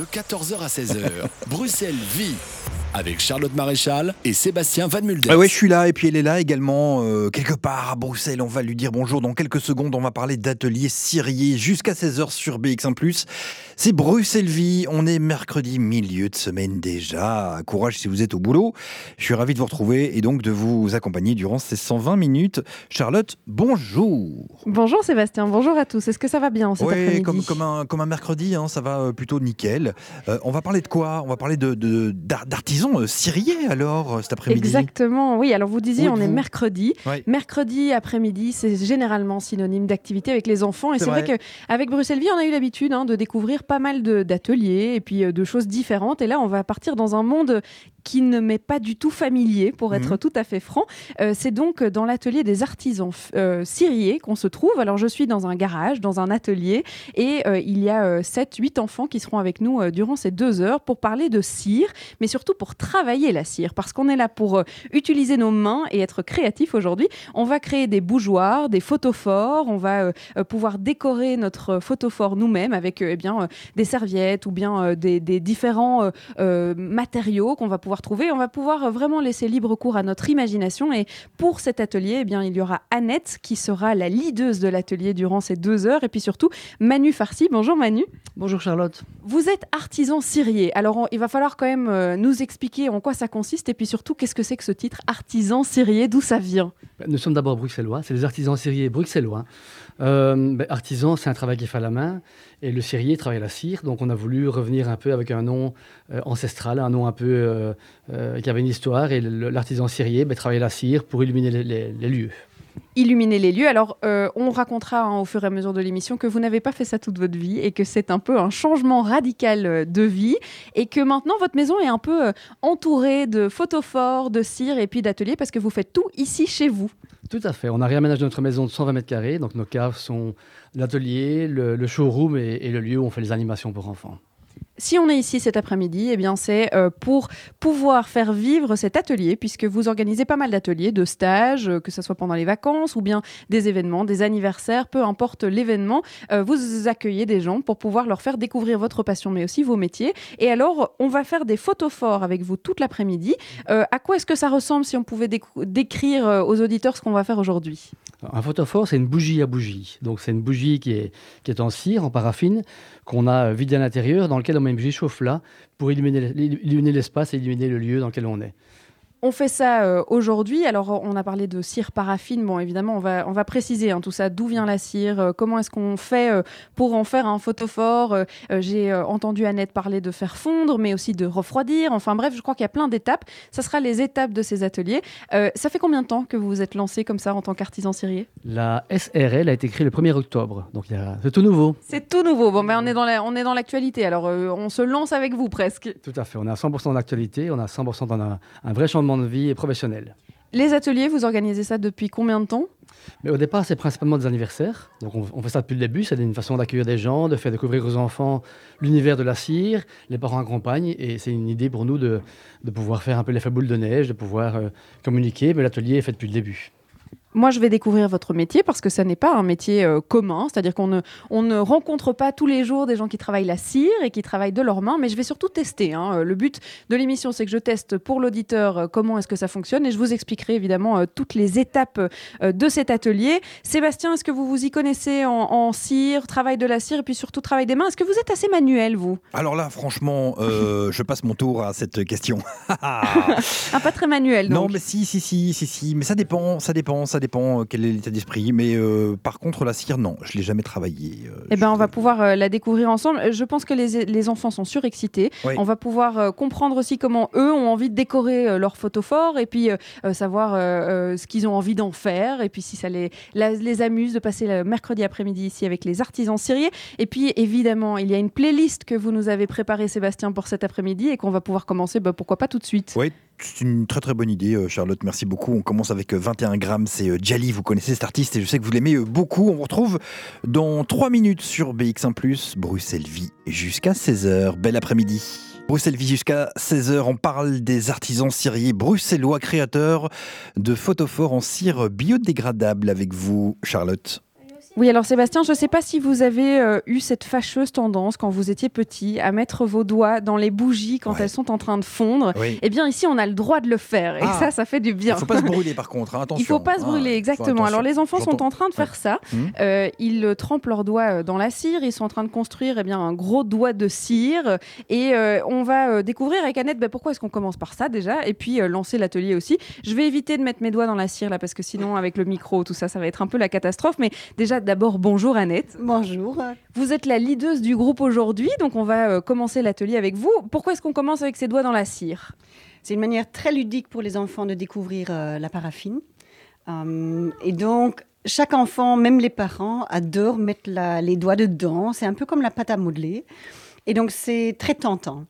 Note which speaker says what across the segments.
Speaker 1: De 14h à 16h, Bruxelles vit avec Charlotte Maréchal et Sébastien Van Mulder.
Speaker 2: Ah ouais, je suis là et puis elle est là également euh, quelque part à Bruxelles. On va lui dire bonjour dans quelques secondes. On va parler d'atelier Syrier jusqu'à 16h sur BX1+. C'est Bruxelles Vie. On est mercredi milieu de semaine déjà. Courage si vous êtes au boulot. Je suis ravi de vous retrouver et donc de vous accompagner durant ces 120 minutes. Charlotte, bonjour.
Speaker 3: Bonjour Sébastien, bonjour à tous. Est-ce que ça va bien cet
Speaker 2: Oui, comme, comme, un, comme un mercredi, hein, ça va euh, plutôt nickel. Euh, on va parler de quoi? On va parler de, de- d'artisans euh, syriens alors cet après-midi?
Speaker 3: Exactement, oui. Alors vous disiez, on est mercredi. Mercredi après-midi, c'est généralement synonyme d'activité avec les enfants. Et
Speaker 2: C'est
Speaker 3: c'est vrai,
Speaker 2: vrai.
Speaker 3: qu'avec Bruxelles Vie, on a eu l'habitude hein, de découvrir pas mal d'ateliers et puis euh, de choses différentes. Et là, on va partir dans un monde qui ne m'est pas du tout familier, pour être
Speaker 2: Mhm.
Speaker 3: tout à fait franc. Euh, c'est donc dans l'atelier des artisans euh, qu'on se trouve. Alors je suis dans un garage, dans un atelier, et euh, il y a 7-8 enfants qui seront avec nous euh, durant ces deux heures pour parler de cire, mais surtout pour travailler la cire, parce qu'on est là pour euh, utiliser nos mains et être créatif aujourd'hui. On va créer des bougeoirs, des photophores, on va euh, euh, pouvoir décorer notre photophore nous-mêmes avec euh, eh bien, euh, des serviettes ou bien euh, des, des différents euh, euh, matériaux qu'on va pouvoir trouver. On va pouvoir euh, vraiment laisser libre cours à notre imagination. Et pour cet atelier, eh bien, il y aura Annette qui sera la leaduse de l'atelier durant ces deux heures. Et puis surtout, Manu Farsi. Bonjour Manu.
Speaker 4: Bonjour Charlotte.
Speaker 3: Vous êtes artisan cirier. Alors, on- il va falloir quand même euh, nous expliquer en quoi ça consiste et puis surtout, qu'est-ce que c'est que ce titre artisan cirier? D'où ça vient?
Speaker 4: Nous sommes d'abord bruxellois, c'est les artisans ciriers bruxellois. Euh, ben, artisan, c'est un travail qui est fait à la main, et le cirier travaille la cire, donc on a voulu revenir un peu avec un nom euh, ancestral, un nom un peu euh, qui avait une histoire, et l'artisan cirier ben, travaillait la cire pour illuminer les lieux.
Speaker 3: Illuminer les lieux. Alors, euh, on racontera hein, au fur et à mesure de l'émission que vous n'avez pas fait ça toute votre vie et que c'est un peu un changement radical euh, de vie et que maintenant votre maison est un peu euh, entourée de photophores, de cire et puis d'ateliers parce que vous faites tout ici chez vous.
Speaker 4: Tout à fait, on a réaménagé notre maison de 120 mètres carrés, donc nos caves sont l'atelier, le, le showroom et, et le lieu où on fait les animations pour enfants.
Speaker 3: Si on est ici cet après-midi, eh bien c'est euh, pour pouvoir faire vivre cet atelier, puisque vous organisez pas mal d'ateliers, de stages, euh, que ce soit pendant les vacances ou bien des événements, des anniversaires, peu importe l'événement, euh, vous accueillez des gens pour pouvoir leur faire découvrir votre passion, mais aussi vos métiers. Et alors, on va faire des photophores avec vous toute l'après-midi. À quoi est-ce que ça ressemble si on pouvait décrire aux auditeurs ce qu'on va faire aujourd'hui?
Speaker 4: Un photophore, c'est une bougie à bougie. Donc, c'est une bougie qui est, qui est en cire, en paraffine, qu'on a euh, vidée à l'intérieur, dans lequel on met une bougie chauffe-là pour illuminer l'espace et illuminer le lieu dans lequel on est.
Speaker 3: On fait ça euh, aujourd'hui. Alors, on a parlé de cire paraffine. Bon, évidemment, on va, on va préciser hein, tout ça. D'où vient la cire euh, Comment est-ce qu'on fait euh, pour en faire un photophore J'ai entendu Annette parler de faire fondre, mais aussi de refroidir. Enfin bref, je crois qu'il y a plein d'étapes. Ça sera les étapes de ces ateliers. Ça fait combien de temps que vous vous êtes lancé comme ça en tant qu'artisan cirier?
Speaker 4: La SRL a été créée le 1er octobre, donc a- c'est tout nouveau.
Speaker 3: C'est tout nouveau. Bon, ben, on est dans la- on est dans l'actualité. Alors, on se lance avec vous presque.
Speaker 4: Tout à fait, on est à 100% d'actualité, on a 100% dans un, un vrai changement de vie professionnel.
Speaker 3: Les ateliers, vous organisez ça depuis combien de temps?
Speaker 4: Mais au départ, c'est principalement des anniversaires. Donc on, on fait ça depuis le début, c'est une façon d'accueillir des gens, de faire découvrir aux enfants l'univers de la cire, les parents accompagnent, et c'est une idée pour nous de, de pouvoir faire un peu l'effet boule de neige, de pouvoir euh, communiquer, mais l'atelier est fait depuis le début.
Speaker 3: Moi, je vais découvrir votre métier parce que ça n'est pas un métier euh, commun. C'est-à-dire qu'on ne, on ne rencontre pas tous les jours des gens qui travaillent la cire et qui travaillent de leurs mains, mais je vais surtout tester. hein. Euh, Le but de l'émission, c'est que je teste pour l'auditeur euh, comment est-ce que ça fonctionne et je vous expliquerai évidemment euh, toutes les étapes de cet atelier. Sébastien, est-ce que vous vous y connaissez en, en cire, travail de la cire et puis surtout travail des mains? Est-ce que vous êtes assez manuel, vous?
Speaker 2: Alors là, franchement, je passe mon tour à cette question.
Speaker 3: Ah, pas très manuel, donc.
Speaker 2: Non, mais si, si, si, si, si, mais ça dépend, ça dépend, ça dépend euh, quel est l'état d'esprit. Mais euh, par contre, la cire, non, je l'ai jamais travaillé. euh,
Speaker 3: Eh ben, on va pouvoir la découvrir ensemble. Je pense que les, les enfants sont surexcités.
Speaker 2: Oui.
Speaker 3: On va pouvoir comprendre aussi comment eux ont envie de décorer leur photophore et puis savoir ce qu'ils ont envie d'en faire et puis si ça les, la- les amuse de passer le mercredi après-midi ici avec les artisans syriens. Et puis évidemment, il y a une playlist que vous nous avez préparée, Sébastien, pour cet après-midi et qu'on va pouvoir commencer, bah, pourquoi pas tout de suite.
Speaker 2: Oui, c'est une très très bonne idée, Charlotte. Merci beaucoup. On commence avec euh, 21 grammes. C'est euh, Jali. Vous connaissez cet artiste et je sais que vous l'aimez euh, beaucoup. On vous retrouve dans 3 minutes sur BX1 Bruxelles Vie jusqu'à 16h. Bel après-midi. Bruxelles Vie jusqu'à 16h. On parle des artisans ciriers bruxellois créateurs de photophores en cire biodégradable avec vous, Charlotte.
Speaker 3: Oui, alors Sébastien, je ne sais pas si vous avez euh, eu cette fâcheuse tendance quand vous étiez petit à mettre vos doigts dans les bougies quand
Speaker 2: Ouais.
Speaker 3: elles sont en train de fondre.
Speaker 2: Oui.
Speaker 3: Eh bien, ici, on a le droit de le faire. Et
Speaker 2: Ah.
Speaker 3: ça, ça fait du
Speaker 2: Il
Speaker 3: bien.
Speaker 2: ne faut pas se brûler par contre, hein, attention.
Speaker 3: Il faut pas se
Speaker 2: hein,
Speaker 3: brûler, exactement. Alors les enfants sont en train de faire ça.
Speaker 2: Mhm.
Speaker 3: Euh, ils euh, trempent leurs doigts dans la cire. Ils sont en train de construire eh bien, un gros doigt de cire. Et euh, on va euh, découvrir avec Annette ben, pourquoi est-ce qu'on commence par ça déjà. Et puis euh, lancer l'atelier aussi. Je vais éviter de mettre mes doigts dans la cire là parce que sinon avec le micro, tout ça, ça va être un peu la catastrophe. Mais déjà d'abord, bonjour Annette.
Speaker 5: Bonjour.
Speaker 3: Vous êtes la leaduse du groupe aujourd'hui. Donc on va euh, commencer l'atelier avec vous. Pourquoi est-ce qu'on commence avec ses doigts dans la cire?
Speaker 5: C'est une manière très ludique pour les enfants de découvrir euh, la paraffine. Euh, et donc, chaque enfant, même les parents, adorent mettre la- les doigts dedans. C'est un peu comme la pâte à modeler. Et donc, c'est très tentant.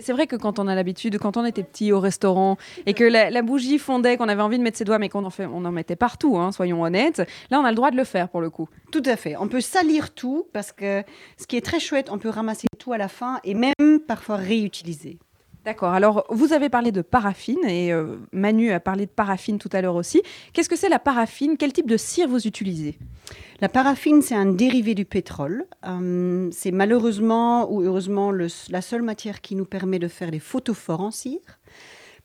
Speaker 3: C'est vrai que quand on a l'habitude, quand on était petit au restaurant et que la, bougie fondait, qu'on avait envie de mettre ses doigts, mais qu'on en mettait partout, hein, soyons honnêtes, là on a le droit de le faire pour le coup.
Speaker 5: Tout à fait. On peut salir tout parce que ce qui est très chouette, on peut ramasser tout à la fin et même parfois réutiliser.
Speaker 3: D'accord, alors vous avez parlé de paraffine et euh, Manu a parlé de paraffine tout à l'heure aussi. Qu'est-ce que c'est la paraffine? Quel type de cire vous utilisez?
Speaker 5: La paraffine, c'est un dérivé du pétrole. Euh, c'est malheureusement ou heureusement la seule matière qui nous permet de faire des photophores en cire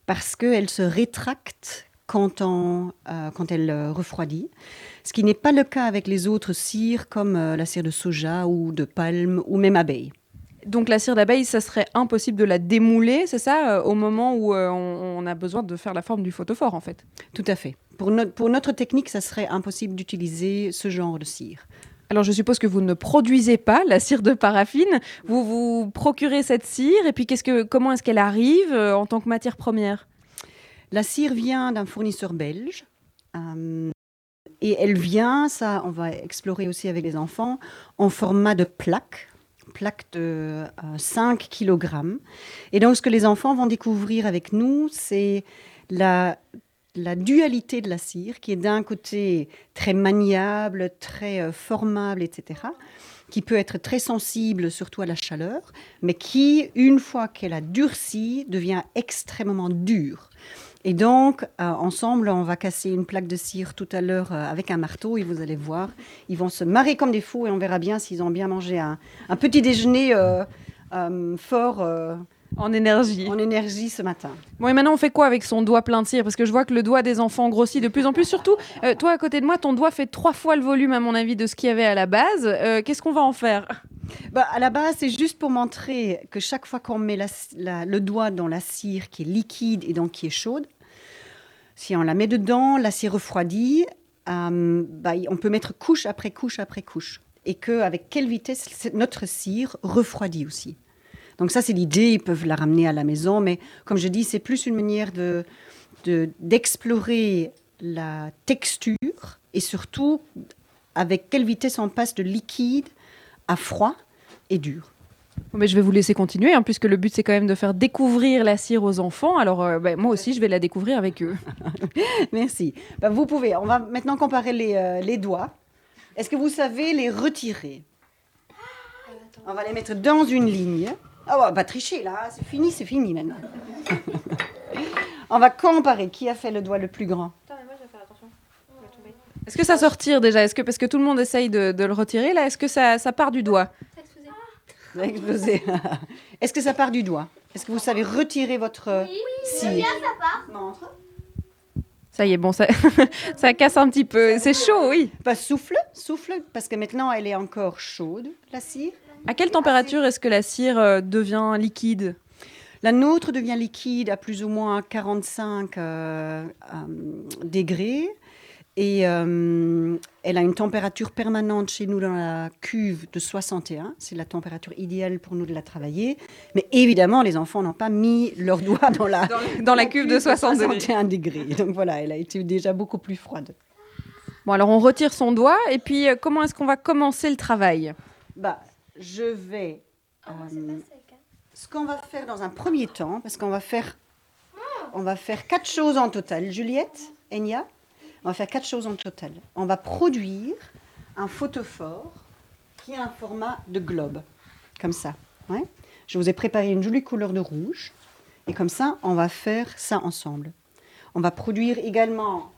Speaker 5: parce qu'elle se rétracte quand, euh, elle refroidit. Ce qui n'est pas le cas avec les autres cires comme la cire de soja ou de palme ou même abeille.
Speaker 3: Donc la cire d'abeille, ça serait impossible de la démouler, c'est ça, euh, au moment où euh, on, on a besoin de faire la forme du photophore en fait?
Speaker 5: Tout à fait. Pour, no- pour notre technique, ça serait impossible d'utiliser ce genre de cire.
Speaker 3: Alors je suppose que vous ne produisez pas la cire de paraffine, vous vous procurez cette cire et puis qu'est-ce que, comment est-ce qu'elle arrive euh, en tant que matière première?
Speaker 5: La cire vient d'un fournisseur belge. et elle vient, ça, on va explorer aussi avec les enfants, en format de plaque, plaque de euh, 5 kg. Et donc, ce que les enfants vont découvrir avec nous, c'est la, la dualité de la cire, qui est d'un côté très maniable, très euh, formable, etc., qui peut être très sensible, surtout à la chaleur, mais qui, une fois qu'elle a durci, devient extrêmement dure. Et donc, euh, ensemble, on va casser une plaque de cire tout à l'heure euh, avec un marteau et vous allez voir, ils vont se marrer comme des fous et on verra bien s'ils ont bien mangé un, un petit déjeuner euh, fort
Speaker 3: En énergie.
Speaker 5: en énergie ce matin.
Speaker 3: Bon et maintenant on fait quoi avec son doigt plein de cire? Parce que je vois que le doigt des enfants grossit de plus en plus. Surtout, toi à côté de moi, ton doigt fait trois fois le volume à mon avis de ce qu'il y avait à la base. Qu'est-ce qu'on va en faire?
Speaker 5: Bah, à la base, c'est juste pour montrer que chaque fois qu'on met le doigt dans la cire qui est liquide et donc qui est chaude, si on la met dedans, la cire refroidit, euh, bah, on peut mettre couche après couche après couche. Et qu'avec quelle vitesse notre cire refroidit aussi. Donc ça, c'est l'idée, ils peuvent la ramener à la maison, mais comme je dis, c'est plus une manière de- d'explorer la texture et surtout avec quelle vitesse on passe de liquide à froid et dur.
Speaker 3: Mais Je vais vous laisser continuer, hein, puisque le but c'est quand même de faire découvrir la cire aux enfants. Alors euh, ben, moi aussi je vais la découvrir avec eux.
Speaker 5: Merci. Ben, vous pouvez. On va maintenant comparer les, euh, les doigts. Est-ce que vous savez les retirer? On va les mettre dans une ligne. Ah, on va pas tricher là. C'est fini, c'est fini maintenant. on va comparer qui a fait le doigt le plus grand.
Speaker 3: Est-ce que ça se retire déjà? Est-ce que parce que tout le monde essaye de, de le retirer là, est-ce que ça, ça part du doigt?
Speaker 5: Ça a explosé. Est-ce que ça part du doigt? Est-ce que vous savez retirer votre euh, cire? Montre.
Speaker 3: Ça y est, bon ça, ça casse un petit peu. C'est chaud, oui.
Speaker 5: Bah, souffle, souffle, parce que maintenant elle est encore chaude, la cire.
Speaker 3: À quelle température est-ce que la cire euh, devient liquide?
Speaker 5: La nôtre devient liquide à plus ou moins 45 euh, euh, degrés. Et euh, elle a une température permanente chez nous dans la cuve de 61. C'est la température idéale pour nous de la travailler. Mais évidemment, les enfants n'ont pas mis leurs doigts dans la,
Speaker 3: Dans la cuve de 60 degrés.
Speaker 5: 61 degrés. Donc voilà, elle a été déjà beaucoup plus froide.
Speaker 3: Bon alors on retire son doigt et puis euh, comment est-ce qu'on va commencer le travail?
Speaker 5: Bah, je vais. euh, ce qu'on va faire dans un premier temps, parce qu'on va faire, on va faire quatre choses en total. Juliette, Enya, on va faire quatre choses en total. On va produire un photophore qui a un format de globe, comme ça. Je vous ai préparé une jolie couleur de rouge, et comme ça, on va faire ça ensemble. On va produire également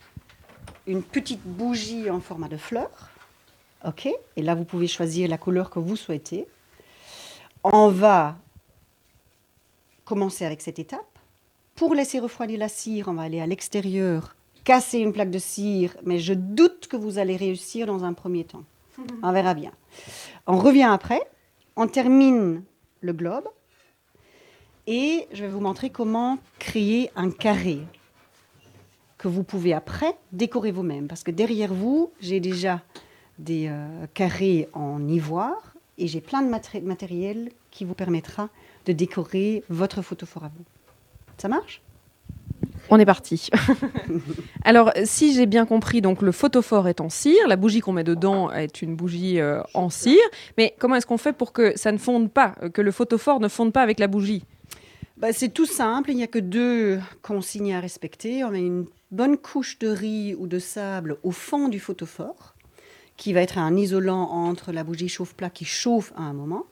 Speaker 5: une petite bougie en format de fleur OK Et là, vous pouvez choisir la couleur que vous souhaitez. On va commencer avec cette étape. Pour laisser refroidir la cire, on va aller à l'extérieur, casser une plaque de cire, mais je doute que vous allez réussir dans un premier temps. On verra bien. On revient après, on termine le globe et je vais vous montrer comment créer un carré que vous pouvez après décorer vous-même. Parce que derrière vous, j'ai déjà des euh, carrés en ivoire et j'ai plein de maté- matériel qui vous permettra de décorer votre photophore à vous. Ça marche?
Speaker 3: On est parti. Alors, si j'ai bien compris, donc le photophore est en cire, la bougie qu'on met dedans est une bougie euh, en cire. Mais comment est-ce qu'on fait pour que ça ne fonde pas, euh, que le photophore ne fonde pas avec la bougie?
Speaker 5: Bah, C'est tout simple, il n'y a que deux consignes à respecter. On met une bonne couche de riz ou de sable au fond du photophore, qui va être un isolant entre la bougie chauffe-plat qui chauffe à un moment,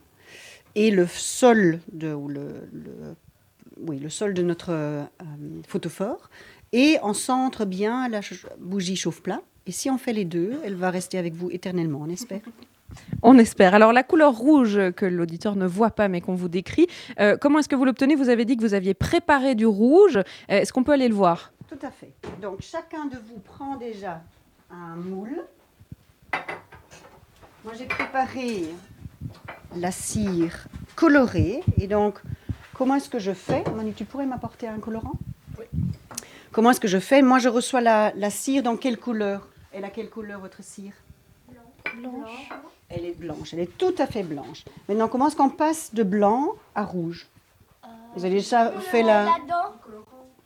Speaker 5: et le sol de, ou le, le- oui, le sol de notre euh, photophore. Et on centre bien la bougie chauffe-plat. Et si on fait les deux, elle va rester avec vous éternellement, on espère.
Speaker 3: On espère. Alors, la couleur rouge que l'auditeur ne voit pas mais qu'on vous décrit, euh, comment est-ce que vous l'obtenez? Vous avez dit que vous aviez préparé du rouge. Euh, est-ce qu'on peut aller le voir?
Speaker 5: Tout à fait. Donc chacun de vous prend déjà un moule. Moi j'ai préparé la cire colorée. Et donc, comment est-ce que je fais Manu, tu pourrais m'apporter un colorant? Oui. Comment est-ce que je fais? Moi je reçois la, la cire dans quelle couleur? Elle a quelle couleur votre cire?
Speaker 6: Blanche.
Speaker 5: Elle est blanche, elle est tout à fait blanche. Maintenant, comment est-ce qu'on passe de blanc à rouge? Vous avez déjà fait la...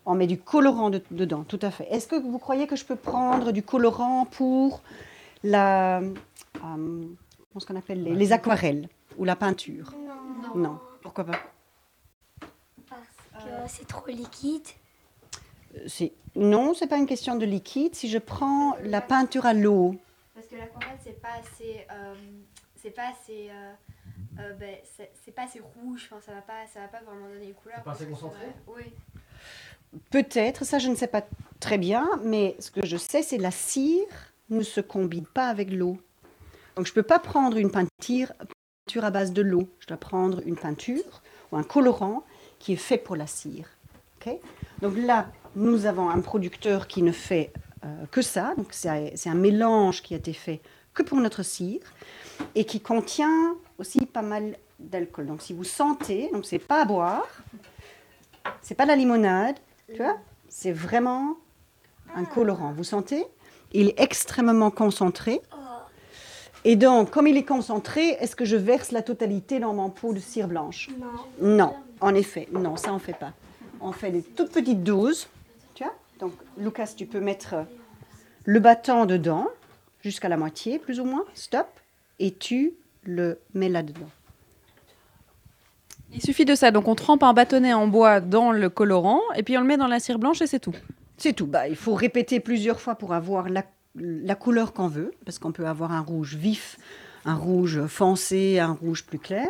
Speaker 5: On met du colorant de- dedans, tout à fait. Est-ce que vous croyez que je peux prendre du colorant pour la, euh, comment est-ce qu'on appelle les, les aquarelles ou la peinture?
Speaker 6: Non.
Speaker 5: Non. Pourquoi pas?
Speaker 6: C'est trop liquide.
Speaker 5: Euh, Non, c'est pas une question de liquide. Si je prends la peinture à l'eau,
Speaker 7: Parce que l'aquarelle, c'est pas assez. euh, c'est pas assez. euh, euh, ben, c'est c'est pas assez rouge, enfin, ça va pas, ça va pas vraiment donner une couleur.
Speaker 4: C'est pas assez concentré?
Speaker 7: Oui.
Speaker 5: peut-être, ça je ne sais pas très bien, mais ce que je sais, c'est la cire ne se combine pas avec l'eau. Donc je ne peux pas prendre une peinture, peinture à base de l'eau. Je dois prendre une peinture ou un colorant qui est fait pour la cire. Donc là, nous avons un producteur qui ne fait euh, que ça. Donc c'est c'est un mélange qui a été fait que pour notre cire et qui contient aussi pas mal d'alcool. Donc si vous sentez, donc c'est pas à boire, c'est pas de la limonade, tu vois, c'est vraiment un colorant. Vous sentez? Il est extrêmement concentré. Et donc, comme il est concentré, est-ce que je verse la totalité dans mon pot de cire blanche?
Speaker 6: Non.
Speaker 5: Non, en effet, non, ça on fait pas. On fait des toutes petites doses. Tu vois Donc, Lucas, tu peux mettre le bâton dedans, jusqu'à la moitié, plus ou moins. Stop. Et tu le mets là-dedans.
Speaker 3: Il suffit de ça. Donc, on trempe un bâtonnet en bois dans le colorant et puis on le met dans la cire blanche et c'est tout.
Speaker 5: C'est tout. Bah, il faut répéter plusieurs fois pour avoir la, la couleur qu'on veut, parce qu'on peut avoir un rouge vif, un rouge foncé, un rouge plus clair.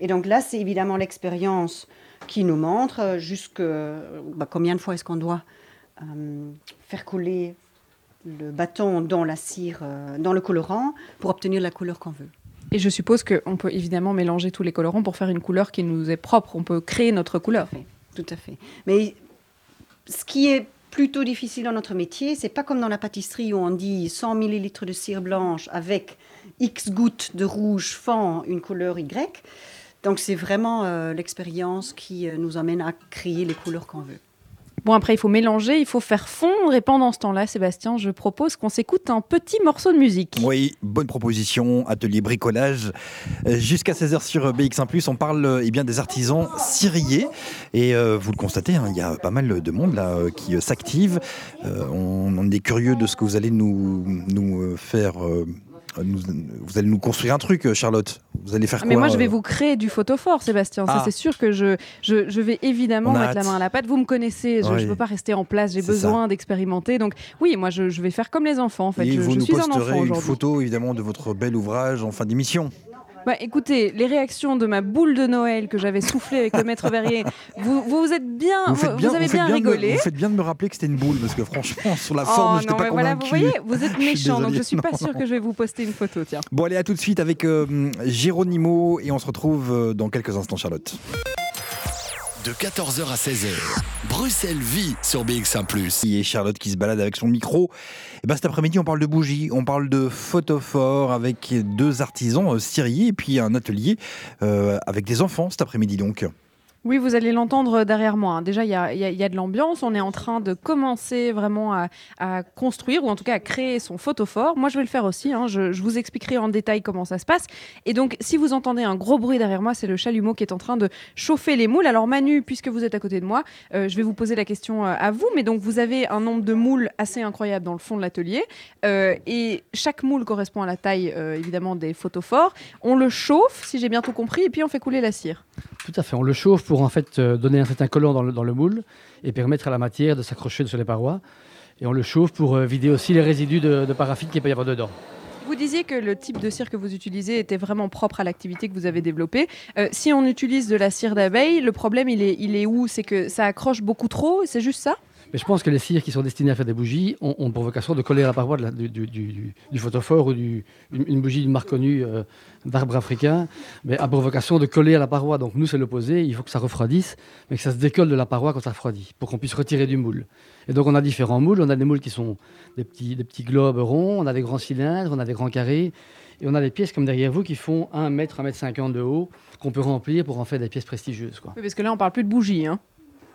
Speaker 5: Et donc là, c'est évidemment l'expérience qui nous montre euh, jusque bah, combien de fois est-ce qu'on doit euh, faire couler le bâton dans la cire, euh, dans le colorant, pour obtenir la couleur qu'on veut.
Speaker 3: Et je suppose qu'on peut évidemment mélanger tous les colorants pour faire une couleur qui nous est propre. On peut créer notre couleur.
Speaker 5: Tout à fait. Mais ce qui est plutôt difficile dans notre métier, c'est pas comme dans la pâtisserie où on dit 100 millilitres de cire blanche avec X gouttes de rouge font une couleur Y. Donc c'est vraiment euh, l'expérience qui euh, nous amène à créer les couleurs qu'on veut.
Speaker 3: Bon, après, il faut mélanger, il faut faire fondre. Et pendant ce temps-là, Sébastien, je propose qu'on s'écoute un petit morceau de musique.
Speaker 2: Oui, bonne proposition, atelier bricolage. Euh, Jusqu'à 16h sur BX1+, on parle eh bien, des artisans ciriers. Et euh, vous le constatez, hein, il y a pas mal de monde là qui euh, s'active. Euh, on, on est curieux de ce que vous allez nous, nous euh, faire. euh, nous- vous allez nous construire un truc, euh, Charlotte. Vous allez faire
Speaker 3: Ah,
Speaker 2: quoi
Speaker 3: Mais moi, je vais
Speaker 2: euh
Speaker 3: vous créer du photophore, Sébastien. Ça,
Speaker 2: Ah.
Speaker 3: c'est sûr que je, je, je vais évidemment mettre la main à la pâte. Vous me connaissez, je ne
Speaker 2: Oui.
Speaker 3: peux pas rester en place. J'ai besoin d'expérimenter. Donc, oui, moi, je, je vais faire comme les enfants. En fait,
Speaker 2: Et
Speaker 3: je,
Speaker 2: vous
Speaker 3: je
Speaker 2: nous
Speaker 3: suis un enfant
Speaker 2: une photo évidemment de votre bel ouvrage en fin d'émission.
Speaker 3: Bah, écoutez, les réactions de ma boule de Noël que j'avais soufflé avec le maître verrier, vous, vous vous êtes bien, vous, avez bien
Speaker 2: me-
Speaker 3: rigolé.
Speaker 2: vous faites bien de me rappeler que c'était une boule, parce que franchement, sur la
Speaker 3: Oh
Speaker 2: forme, je n'étais pas
Speaker 3: mais voilà,
Speaker 2: convaincu.
Speaker 3: vous voyez, vous êtes méchant, donc je suis pas
Speaker 2: non.
Speaker 3: que je vais vous poster une photo, tiens.
Speaker 2: Bon, allez, à tout de suite avec euh, Géronimo et on se retrouve euh, dans quelques instants, Charlotte.
Speaker 1: De 14h à 16h, Bruxelles vit sur BX1
Speaker 2: Et Charlotte qui se balade avec son micro. Et ben cet après-midi, on parle de bougies, on parle de photophores avec deux artisans euh, ciriers et puis un atelier euh, avec des enfants cet après-midi donc.
Speaker 3: Oui, vous allez l'entendre derrière moi. hein. Déjà, il y a, de l'ambiance. On est en train de commencer vraiment à, construire, ou en tout cas à créer son photophore. Moi, je vais le faire aussi. hein. Je, vous expliquerai en détail comment ça se passe. Et donc, si vous entendez un gros bruit derrière moi, c'est le chalumeau qui est en train de chauffer les moules. Alors, Manu, puisque vous êtes à côté de moi, euh, je vais vous poser la question euh, à vous. Mais donc, vous avez un nombre de moules assez incroyable dans le fond de l'atelier. Euh, et chaque moule correspond à la taille, euh, évidemment, des photophores. On le chauffe, si j'ai bien tout compris, et puis on fait couler la cire.
Speaker 4: Tout à fait. On le chauffe pour en fait euh, donner un certain collant dans le, dans le moule et permettre à la matière de s'accrocher sur les parois. Et on le chauffe pour euh, vider aussi les résidus de, paraffine qu'il peut y avoir dedans.
Speaker 3: Vous disiez que le type de cire que vous utilisez était vraiment propre à l'activité que vous avez développée. Euh, si on utilise de la cire d'abeille, le problème, il est, il est où? C'est que ça accroche beaucoup trop? C'est juste ça?
Speaker 4: Mais je pense que les cires qui sont destinées à faire des bougies ont, ont pour vocation de coller à la paroi du, photophore ou une, une bougie d'une marque connue euh, d'arbre africain, mais a pour vocation de coller à la paroi. Donc nous, c'est l'opposé. Il faut que ça refroidisse, mais que ça se décolle de la paroi quand ça refroidit, pour qu'on puisse retirer du moule. Et donc on a différents moules. On a des moules qui sont des petits, des petits globes ronds, on a des grands cylindres, on a des grands carrés, et on a des pièces comme derrière vous qui font 1 mètre, 1 mètre 50 de haut, qu'on peut remplir pour en faire des pièces prestigieuses.
Speaker 3: Oui, Parce que là, on parle plus de bougies. Hein.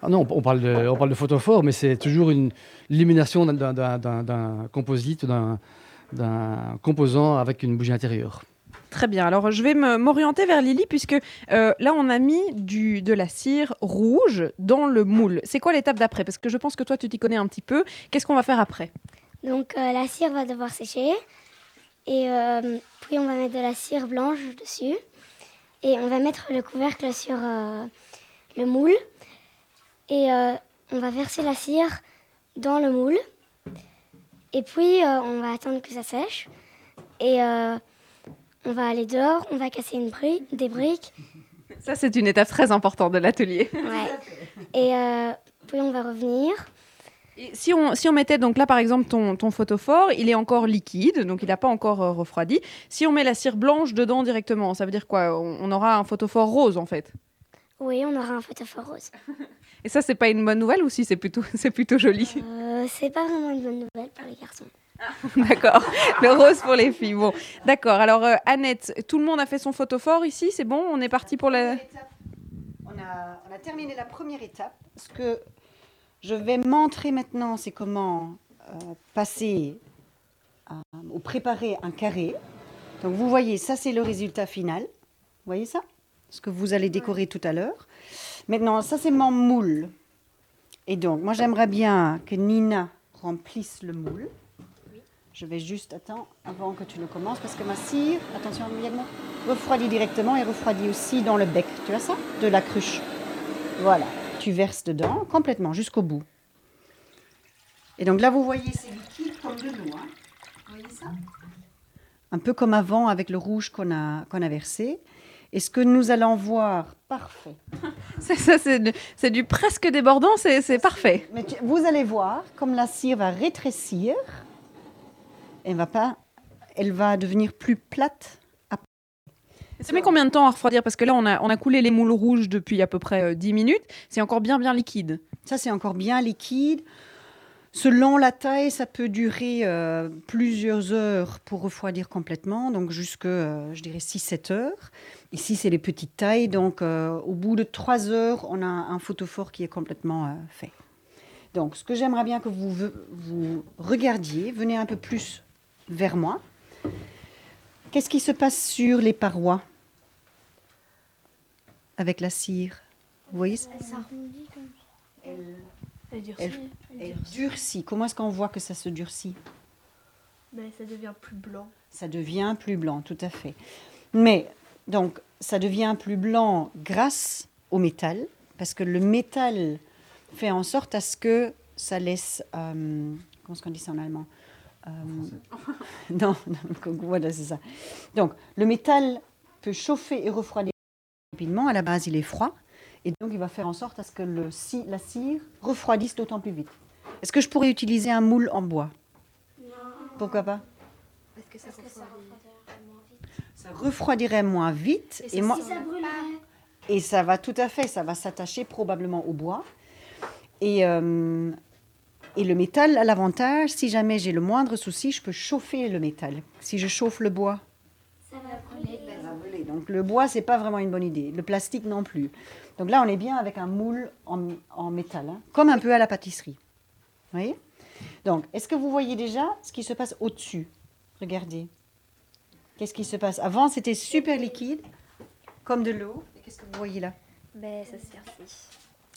Speaker 4: Ah non, on parle de, on parle de photophore, mais c'est toujours une l'élimination d'un- d'un- d'un d'un- d'un composite, d'un composant avec une bougie intérieure.
Speaker 3: Très bien. Alors, je vais me- m'orienter vers Lily, puisque euh, là, on a mis du, de la cire rouge dans le moule. C'est quoi l'étape d'après? Parce que je pense que toi, tu t'y connais un petit peu. Qu'est-ce qu'on va faire après?
Speaker 6: Donc euh, la cire va devoir sécher. Et euh, puis on va mettre de la cire blanche dessus. Et on va mettre le couvercle sur euh, le moule. Et euh, on va verser la cire dans le moule. Et puis euh, on va attendre que ça sèche. Et euh, on va aller dehors, on va casser une bri- des briques.
Speaker 3: Ça, c'est une étape très importante de l'atelier.
Speaker 6: Ouais. Et puis on va revenir.
Speaker 3: Et Si on, si on mettait donc là par exemple ton, ton photophore, il est encore liquide, donc il n'a pas encore euh, refroidi. Si on met la cire blanche dedans directement, ça veut dire quoi? On, on aura un photophore rose en fait?
Speaker 6: Oui, on aura un photophore rose.
Speaker 3: Et ça c'est pas une bonne nouvelle ou si c'est plutôt c'est plutôt joli?
Speaker 6: Euh, c'est pas vraiment une bonne nouvelle pour les garçons.
Speaker 3: d'accord. Le rose pour les filles. Bon, d'accord. Alors euh, Annette, tout le monde a fait son photophore ici, c'est bon? On est parti pour la.
Speaker 5: On a, on a terminé la première étape. Ce que je vais montrer maintenant, c'est comment euh, passer à- ou préparer un carré. Donc vous voyez, ça c'est le résultat final. Vous voyez ça? Ce que vous allez décorer tout à l'heure. Maintenant, ça c'est mon moule. Et donc, moi j'aimerais bien que Nina remplisse le moule. Je vais juste, attends, avant que tu ne commences, parce que ma cire, attention également, refroidit directement et refroidit aussi dans le bec. Tu vois ça? De la cruche. Voilà. Tu verses dedans complètement jusqu'au bout. Et donc là, vous voyez, c'est liquide comme de l'eau. hein. Vous voyez ça? Un peu comme avant avec le rouge qu'on a, qu'on a versé. Et ce que nous allons voir, parfait.
Speaker 3: C'est ça, c'est du, presque débordant, c'est c'est parfait.
Speaker 5: Mais tu- vous allez voir, comme la cire va rétrécir, elle va pas, elle va devenir plus plate.
Speaker 3: Ça met combien de temps à refroidir? Parce que là, on a, on a coulé les moules rouges depuis à peu près euh, 10 minutes. C'est encore bien, bien liquide.
Speaker 5: Ça, c'est encore bien liquide. Selon la taille, ça peut durer euh, plusieurs heures pour refroidir complètement, donc jusque, euh, je dirais, 6-7 heures. Ici, c'est les petites tailles, donc euh, au bout de 3 heures, on a un photophore qui est complètement euh, fait. Donc, ce que j'aimerais bien que vous, vous regardiez, venez un peu plus vers moi. Qu'est-ce qui se passe sur les parois avec la cire? Vous voyez ça?
Speaker 6: S'arrondit comme
Speaker 5: Elle- elle durcit. Comment est-ce qu'on voit que ça se durcit?
Speaker 7: Mais ça devient plus blanc.
Speaker 5: Ça devient plus blanc, tout à fait. Mais, donc, ça devient plus blanc grâce au métal, parce que le métal fait en sorte à ce que ça laisse... euh, comment est-ce qu'on dit ça en allemand? Euh, Non, non, voilà, c'est ça. Donc, le métal peut chauffer et refroidir rapidement. À la base, il est froid. Et donc, il va faire en sorte à ce que le, la cire refroidisse d'autant plus vite. Est-ce que je pourrais utiliser un moule en bois? Pourquoi pas?
Speaker 7: Parce que ça
Speaker 5: Ça refroidirait moins vite. Et, moi, et ça va tout à fait, ça va s'attacher probablement au bois. Et, euh, et le métal a l'avantage, si jamais j'ai le moindre souci, je peux chauffer le métal. Si je chauffe le bois,
Speaker 6: Ça va brûler.
Speaker 5: ça va brûler. Donc le bois, c'est pas vraiment une bonne idée. Le plastique non plus. Donc là, on est bien avec un moule en, en métal, hein, comme un peu à la pâtisserie. Vous voyez? Donc, est-ce que vous voyez déjà ce qui se passe au-dessus? Regardez. Qu'est-ce qui se passe? Avant, c'était super liquide, comme de l'eau. Et qu'est-ce que vous voyez là?
Speaker 7: Ben, ça se durcit.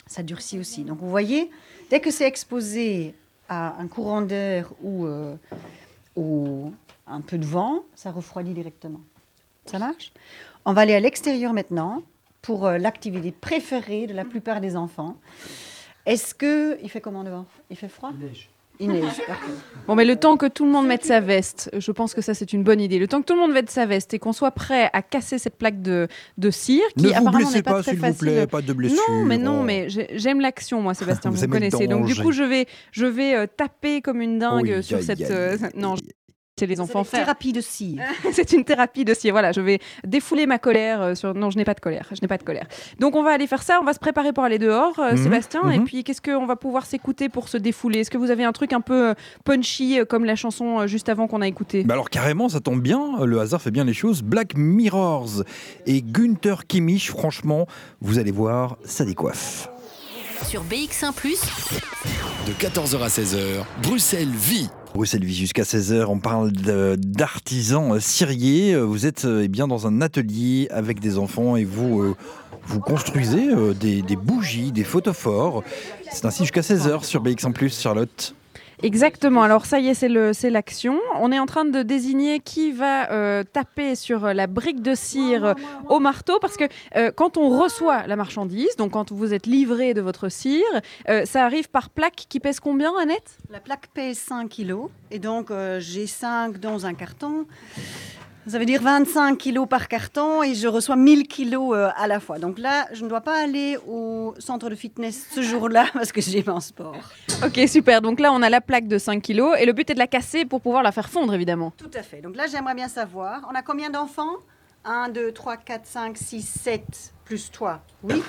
Speaker 5: ça durcit aussi. Donc vous voyez, dès que c'est exposé à un courant d'air ou, euh, ou un peu de vent, ça refroidit directement. Ça marche? On va aller à l'extérieur maintenant pour euh, l'activité préférée de la plupart des enfants. Est-ce que il fait comment dehors? Il fait froid? Parfait.
Speaker 3: Bon, mais le temps que tout le monde mette sa veste, je pense que ça c'est une bonne idée. Le temps que tout le monde mette sa veste et qu'on soit prêt à casser cette plaque de, de cire, qui
Speaker 2: Ne vous
Speaker 3: apparemment
Speaker 2: blessez
Speaker 3: n'est pas,
Speaker 2: pas,
Speaker 3: très
Speaker 2: s'il vous
Speaker 3: facile.
Speaker 2: plaît, pas de blessure.
Speaker 3: Non, mais non, mais j'ai- j'aime l'action, moi, Sébastien,
Speaker 2: Vous
Speaker 3: vous, me
Speaker 2: aimez le
Speaker 3: connaissez. Donc, du
Speaker 2: danger.
Speaker 3: coup, je vais, je vais euh, taper comme une dingue
Speaker 2: Oui,
Speaker 3: sur
Speaker 2: aïe,
Speaker 3: cette.
Speaker 2: aïe,
Speaker 3: euh,
Speaker 2: aïe,
Speaker 3: non. C'est les
Speaker 5: C'est
Speaker 3: enfants
Speaker 5: une
Speaker 3: faire.
Speaker 5: thérapie de cire.
Speaker 3: c'est une thérapie de cire. Voilà, je vais défouler ma colère euh, sur. Non, je n'ai pas de colère. Je n'ai pas de colère. Donc, on va aller faire ça. On va se préparer pour aller dehors, euh,
Speaker 2: Mhm,
Speaker 3: Sébastien. Et
Speaker 2: mhm.
Speaker 3: puis, qu'est-ce qu'on va pouvoir s'écouter pour se défouler? Est-ce que vous avez un truc un peu euh, punchy, comme la chanson juste avant qu'on a écouté?
Speaker 2: Bah alors carrément, ça tombe bien, le hasard fait bien les choses. Black Mirrors et Günther Kimmich, franchement, vous allez voir, ça décoiffe.
Speaker 8: Sur BX1 ⁇
Speaker 1: De 14h à 16h, Bruxelles vit.
Speaker 2: Bruxelles Vie jusqu'à 16h, on parle d'artisans euh, ciriers. Euh, Vous êtes euh, eh bien dans un atelier avec des enfants et vous, euh, vous construisez euh, des, des bougies, des photophores. C'est ainsi jusqu'à 16h sur BX en plus, Charlotte.
Speaker 3: Exactement. Alors ça y est, c'est le, c'est l'action. On est en train de désigner qui va euh, taper sur la brique de cire euh, au marteau, parce que euh, quand on reçoit la marchandise, donc quand vous êtes livré de votre cire, euh, ça arrive par plaque qui pèse combien, Annette?
Speaker 5: La plaque pèse 5 kilos et donc euh, j'ai 5 dans un carton. Ça veut dire 25 kilos par carton et je reçois 1000 kilos euh, à la fois. Donc là, je ne dois pas aller au centre de fitness ce jour-là parce que j'ai mon sport.
Speaker 3: Ok, super. Donc là, on a la plaque de 5 kilos et le but est de la casser pour pouvoir la faire fondre, évidemment.
Speaker 5: Tout à fait. Donc là, j'aimerais bien savoir, on a combien d'enfants? 1, 2, 3, 4, 5, 6, 7, plus toi, 8.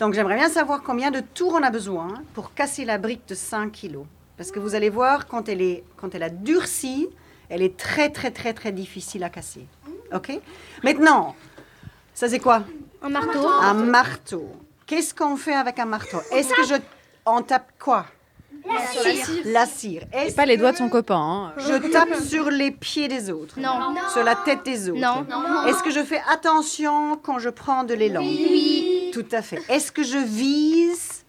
Speaker 5: Donc j'aimerais bien savoir combien de tours on a besoin pour casser la brique de 5 kilos. Parce que vous allez voir, quand elle, est, quand elle a durci, elle est très, très, très, très difficile à casser. OK? Maintenant, ça c'est quoi?
Speaker 6: Un marteau.
Speaker 5: Un marteau. Qu'est-ce qu'on fait avec un marteau? Est-ce que je... On tape quoi?
Speaker 6: La cire.
Speaker 5: La cire.
Speaker 3: Et
Speaker 5: Est-ce
Speaker 3: pas les doigts de son copain. hein.
Speaker 5: Je tape sur les pieds des autres?
Speaker 6: Non.
Speaker 5: sur la tête des autres?
Speaker 6: Non.
Speaker 5: Est-ce que je fais attention quand je prends de l'élan?
Speaker 6: Oui.
Speaker 5: Tout à fait. Est-ce que je vise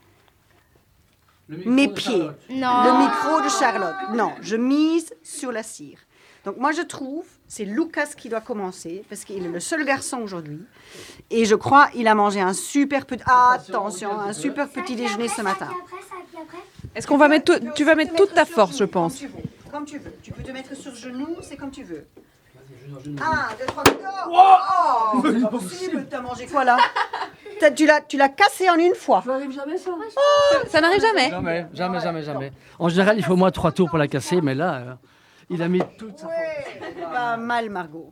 Speaker 5: mes pieds?
Speaker 6: Non.
Speaker 5: Le micro de Charlotte Non, je mise sur la cire. Donc moi je trouve, c'est Lucas qui doit commencer parce qu'il est le seul garçon aujourd'hui. Et je crois il a mangé un super petit... Attention, un super petit déjeuner ce matin.
Speaker 3: Est-ce qu'on va mettre tout- tu vas mettre toute ta force, je pense.
Speaker 5: Comme tu veux. Tu peux te mettre sur genoux, c'est comme tu veux. Un, deux, trois, quatre. Oh, c'est pas possible. T'as mangé quoi là Tu l'as, tu l'as cassé en une fois.
Speaker 3: Ça n'arrive jamais.
Speaker 4: Jamais, jamais, jamais, jamais. En général, il faut au moins trois tours pour la casser, mais là, euh, il a mis toute sa force.
Speaker 5: Pas mal, Margot.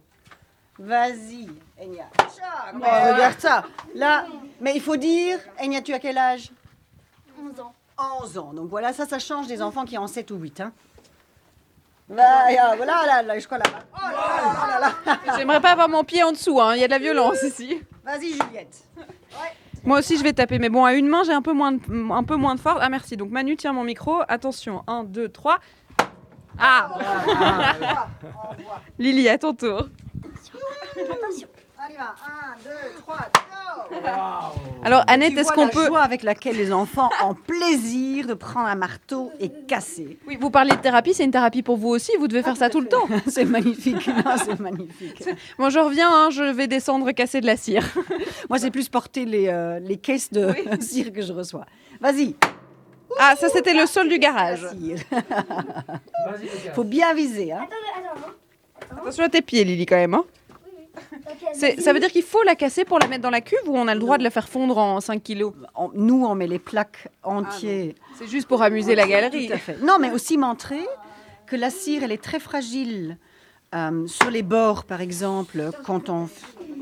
Speaker 5: Vas-y, Enya. Oh, regarde ça. Là, mais il faut dire, Enya, tu as quel âge?
Speaker 6: 11 ans.
Speaker 5: 11 ans. Donc voilà, ça, ça change des enfants qui ont 7 ou 8. Hein. Là, là, je crois là. Oh là là là là là.
Speaker 3: J'aimerais pas avoir mon pied en dessous. hein. Il y a de la violence ici.
Speaker 5: Vas-y, Juliette.
Speaker 3: Moi aussi, je vais taper. Mais bon, à une main, j'ai un peu moins de, un peu moins de force. Ah, merci. Donc, Manu, tiens mon micro. Attention. 1, 2, 3. Ah Lily, à ton tour.
Speaker 5: On y va. 1, 2, 3, go
Speaker 3: Alors, Annette, est-ce qu'on peut.
Speaker 5: joie avec laquelle les enfants ont plaisir de prendre un marteau et casser.
Speaker 3: Oui, vous parlez de thérapie, c'est une thérapie pour vous aussi. Vous devez faire ça tout le temps.
Speaker 5: C'est magnifique. Non, c'est magnifique.
Speaker 3: Moi, je reviens, hein, je vais descendre casser de la cire.
Speaker 5: Moi, c'est plus porter les, euh, les caisses de cire que je reçois. Vas-y.
Speaker 3: Ah, ça, c'était le sol du garage.
Speaker 5: Faut bien viser. Hein.
Speaker 3: Attention à tes pieds, Lily, quand même. hein. Ça veut dire qu'il faut la casser pour la mettre dans la cuve ou on a le droit de la faire fondre en 5 kilos?
Speaker 5: On- nous, on met les plaques entiers.
Speaker 3: C'est juste pour amuser la galerie.
Speaker 5: Tout à fait. Non, mais aussi montrer que la cire, elle est très fragile. Euh, sur les bords, par exemple, quand on f-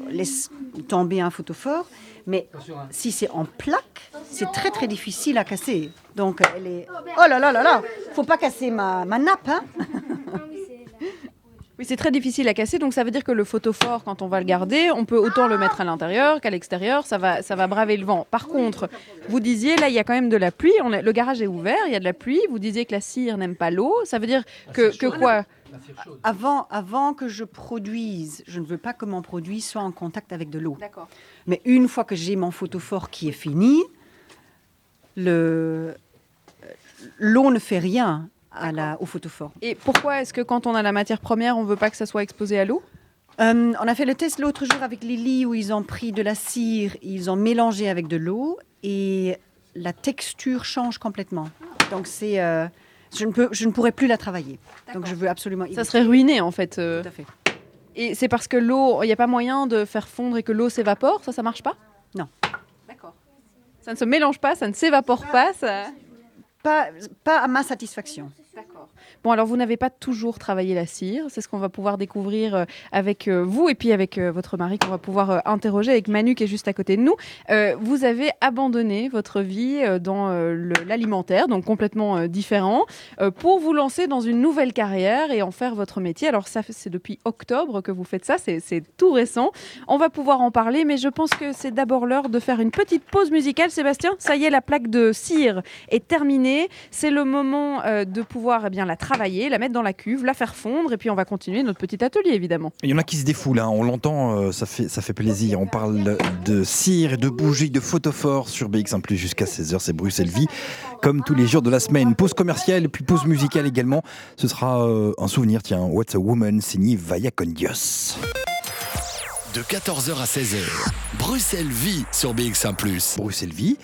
Speaker 5: laisse tomber un photophore. Mais si c'est en plaque, c'est très très difficile à casser. Donc elle est. Oh là là là là Faut pas casser ma, ma nappe, hein
Speaker 3: Oui, c'est très difficile à casser, donc ça veut dire que le photophore, quand on va le garder, on peut autant le mettre à l'intérieur qu'à l'extérieur, ça va, ça va braver le vent. Par contre, vous disiez, là, il y a quand même de la pluie, on a- le garage est ouvert, il y a de la pluie, vous disiez que la cire n'aime pas l'eau, ça veut dire que, que quoi
Speaker 5: avant, avant que je produise, je ne veux pas que mon produit soit en contact avec de l'eau.
Speaker 3: D'accord.
Speaker 5: Mais une fois que j'ai mon photophore qui est fini, le- l'eau ne fait rien à la, au photophore.
Speaker 3: Et pourquoi est-ce que quand on a la matière première, on veut pas que ça soit exposé à l'eau?
Speaker 5: Euh, on a fait le test l'autre jour avec Lily où ils ont pris de la cire, ils ont mélangé avec de l'eau et la texture change complètement. Donc c'est, euh, je ne peux, je ne pourrais plus la travailler. Donc je veux absolument.
Speaker 3: Ça serait ruiné, en fait. euh.
Speaker 5: Tout à fait.
Speaker 3: Et c'est parce que l'eau, il n'y a pas moyen de faire fondre et que l'eau s'évapore? Ça, ça marche pas?
Speaker 5: Non.
Speaker 3: D'accord. Ça ne se mélange pas, ça ne s'évapore pas. Ça...
Speaker 5: Pas, à ma satisfaction.
Speaker 3: Bon, alors vous n'avez pas toujours travaillé la cire. C'est ce qu'on va pouvoir découvrir euh, avec euh, vous et puis avec euh, votre mari qu'on va pouvoir interroger avec Manu qui est juste à côté de nous. Vous avez abandonné votre vie dans l'alimentaire, donc complètement différent, pour vous lancer dans une nouvelle carrière et en faire votre métier. Alors ça, c'est depuis octobre que vous faites ça, c'est tout récent. On va pouvoir en parler, mais je pense que c'est d'abord l'heure de faire une petite pause musicale. Sébastien, ça y est, la plaque de cire est terminée. C'est le moment de pouvoir eh la travailler, la mettre dans la cuve, la faire fondre, et puis on va continuer notre petit atelier, évidemment.
Speaker 2: Il y en a qui se défoulent, hein, on l'entend, euh, ça, fait, ça fait plaisir. On parle de cire et de bougies, de photophores sur BX1 jusqu'à 16h, c'est Bruxelles Vie. Comme tous les jours de la semaine, pause commerciale puis pause musicale également. Ce sera euh, un souvenir, tiens, What's a Woman, signé Vaya con Dios.
Speaker 1: De 14h à 16h, Bruxelles vit sur BX1
Speaker 2: Bruxelles Vie.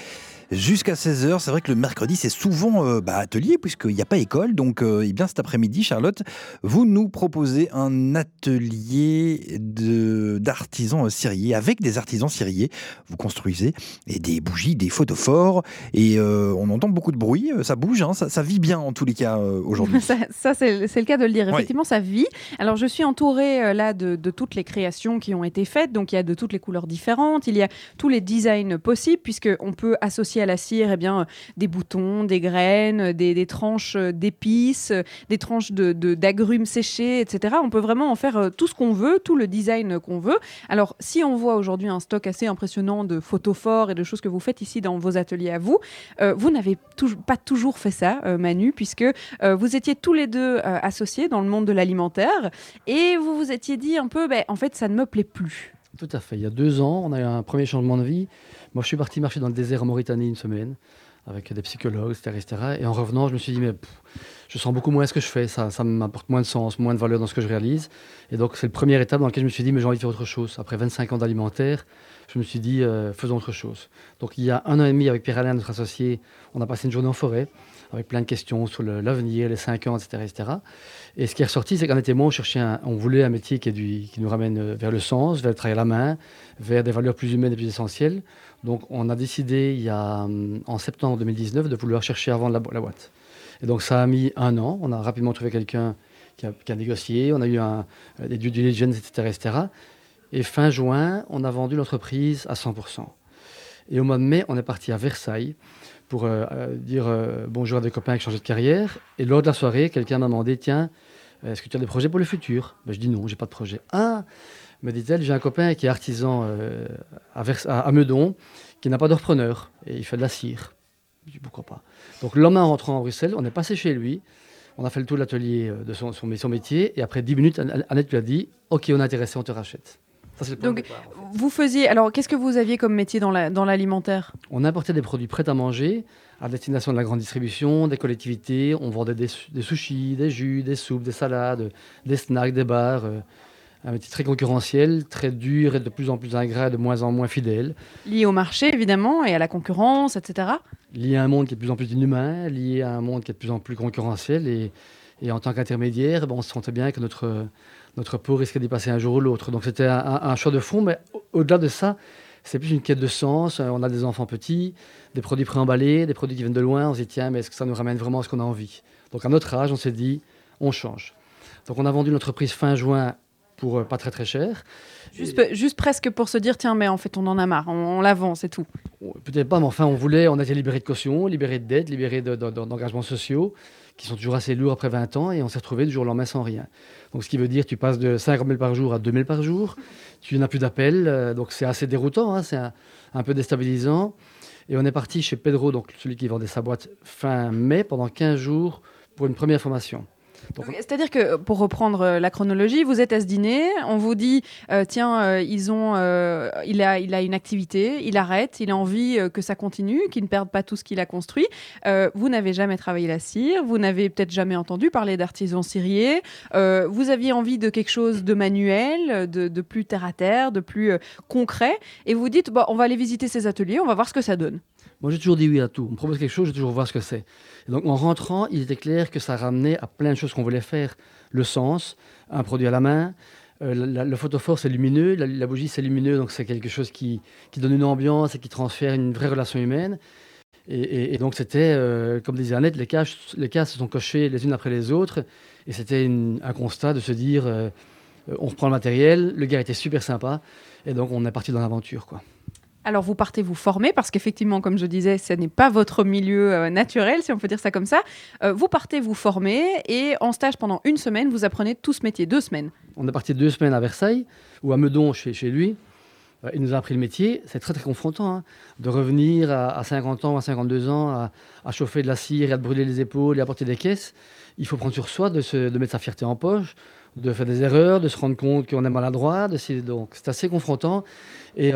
Speaker 2: Jusqu'à 16h, c'est vrai que le mercredi, c'est souvent euh, bah, atelier, puisqu'il n'y a pas école. Donc, euh, eh bien, cet après-midi, Charlotte, vous nous proposez un atelier d'artisans euh, ciriers, avec des artisans ciriers. Vous construisez et des bougies, des photophores, et euh, on entend beaucoup de bruit. euh, Ça bouge, hein, ça, ça vit bien en tous les cas euh, aujourd'hui.
Speaker 3: Ça, ça, c'est le cas de le dire. Effectivement, ça vit. Alors, je suis entourée euh, là de, de toutes les créations qui ont été faites. Donc, il y a de toutes les couleurs différentes. Il y a tous les designs possibles, puisqu'on peut associer à la cire eh bien, euh, des boutons, des graines, euh, des, tranches euh, d'épices, des tranches d'agrumes de, d'agrumes séchés, etc. On peut vraiment en faire tout ce qu'on veut, tout le design qu'on veut. Alors, si on voit aujourd'hui un stock assez impressionnant de photophores et de choses que vous faites ici dans vos ateliers à vous, vous n'avez pas toujours fait ça, Manu, puisque vous étiez tous les deux associés dans le monde de l'alimentaire et vous vous étiez dit un peu, ben, en fait, ça ne me plaît plus.
Speaker 4: Tout à fait. Il y a deux ans, on a eu un premier changement de vie. Moi, je suis parti marcher dans le désert en Mauritanie une semaine avec des psychologues, etc. etc. Et en revenant, je me suis dit, mais je sens beaucoup moins ce que je fais. Ça, m'apporte moins de sens, moins de valeur dans ce que je réalise. Et donc, c'est le première étape dans laquelle je me suis dit, mais j'ai envie de faire autre chose. Après 25 ans d'alimentaire, je me suis dit, euh, faisons autre chose. Donc, il y a un an et demi, avec Pierre-Alain, notre associé, on a passé une journée en forêt avec plein de questions sur l'avenir, les 5 ans, etc., etc. Et ce qui est ressorti, c'est qu'en été on cherchait, on voulait un métier qui, qui nous ramène vers le sens, vers le travail à la main, vers des valeurs plus humaines et plus essentielles. Donc, on a décidé, il y a, hum, en septembre 2019, de vouloir chercher à vendre la, la boîte. Et donc, ça a mis un an. On a rapidement trouvé quelqu'un qui a, négocié. On a eu des due diligence, etc., etc. Et fin juin, on a vendu l'entreprise à 100%. Et au mois de mai, on est parti à Versailles pour euh, euh, dire euh, bonjour à des copains qui changeaient de carrière. Et lors de la soirée, quelqu'un m'a demandé Tiens, est-ce que tu as des projets pour le futur? Ben, Je dis non, j'ai pas de projet. Ah me dit-elle, j'ai un copain qui est artisan euh, à, Vers- à- à Meudon, qui n'a pas de repreneur, et il fait de la cire. Je dis pourquoi pas. Donc le lendemain, en rentrant à Bruxelles, on est passé chez lui, on a fait le tour de l'atelier euh, de son, son, son métier, et après 10 minutes, Anne- Annette lui a dit Ok, on est intéressé, on te rachète. Ça, le
Speaker 3: Donc,
Speaker 4: départ, en fait.
Speaker 3: Vous faisiez. Alors, qu'est-ce que vous aviez comme métier dans la- dans l'alimentaire?
Speaker 4: On importait des produits prêts à manger à destination de la grande distribution, des collectivités. On vendait des sushis, des jus, des soupes, des salades, des snacks, des bars. euh, un métier très concurrentiel, très dur et de plus en plus ingrat, de moins en moins fidèle.
Speaker 3: Lié au marché, évidemment, et à la concurrence, etc.
Speaker 4: Lié à un monde qui est de plus en plus inhumain, lié à un monde qui est de plus en plus concurrentiel. Et, Et en tant qu'intermédiaire, ben, on se sentait bien que notre, notre peau risquait d'y passer un jour ou l'autre. Donc c'était un, un choix de fond, mais au-delà de ça, c'est plus une quête de sens. Euh, on a des enfants petits, des produits préemballés, des produits qui viennent de loin. On se dit, tiens, mais est-ce que ça nous ramène vraiment à ce qu'on a envie? Donc à notre âge, on s'est dit, on change. Donc on a vendu l'entreprise fin juin pour euh, pas très très cher.
Speaker 3: Juste, juste, presque pour se dire, tiens, mais en fait, on en a marre, on, la vend, c'est tout.
Speaker 4: Peut-être pas, mais enfin, on voulait, on a été libéré de caution, libéré de dettes, libéré d'engagements sociaux, qui sont toujours assez lourds après 20 ans, et on s'est retrouvé du jour au lendemain sans rien. Donc, ce qui veut dire, tu passes de 50 000 par jour à 2 000 par jour, tu n'as plus d'appels, euh, donc c'est assez déroutant, hein, c'est un, un, peu déstabilisant. Et on est parti chez Pedro, donc celui qui vendait sa boîte, fin mai, pendant 15 jours, pour une première formation.
Speaker 3: C'est-à-dire que, pour reprendre euh, la chronologie, vous êtes à ce dîner, on vous dit, euh, tiens, euh, ils ont, il, a, il a une activité, il arrête, il a envie que ça continue, qu'il ne perde pas tout ce qu'il a construit. vous n'avez jamais travaillé la cire, vous n'avez peut-être jamais entendu parler d'artisans ciriers, vous aviez envie de quelque chose de manuel, de, plus terre-à-terre, de plus concret, et vous dites, on va aller visiter ces ateliers, on va voir ce que ça donne.
Speaker 4: Moi, j'ai toujours dit oui à tout. On me propose quelque chose, je vais toujours voir ce que c'est. donc, en rentrant, il était clair que ça ramenait à plein de choses qu'on voulait faire. Le sens, un produit à la main. Euh, le photophore, c'est lumineux. La, bougie, c'est lumineux. Donc, c'est quelque chose qui, donne une ambiance et qui transfère une vraie relation humaine. Et, donc, c'était, euh, comme disait Annette, les cases, les cases se sont cochées les unes après les autres. Et c'était un constat de se dire, euh, on reprend le matériel. Le gars était super sympa. Et donc, on est parti dans l'aventure, quoi.
Speaker 3: Alors vous partez vous former parce qu'effectivement, comme je disais, ce n'est pas votre milieu euh, naturel, si on peut dire ça comme ça. Euh, vous partez vous former et en stage pendant une semaine, vous apprenez tout ce métier, deux semaines.
Speaker 4: On est parti deux semaines à Versailles ou à Meudon chez, lui. Euh, il nous a appris le métier. C'est très très confrontant hein, de revenir à, 50 ans, à 52 ans, à, chauffer de la cire, à brûler les épaules et à porter des caisses. Il faut prendre sur soi de, se, de mettre sa fierté en poche, de faire des erreurs, de se rendre compte qu'on est maladroit. donc c'est assez confrontant. Et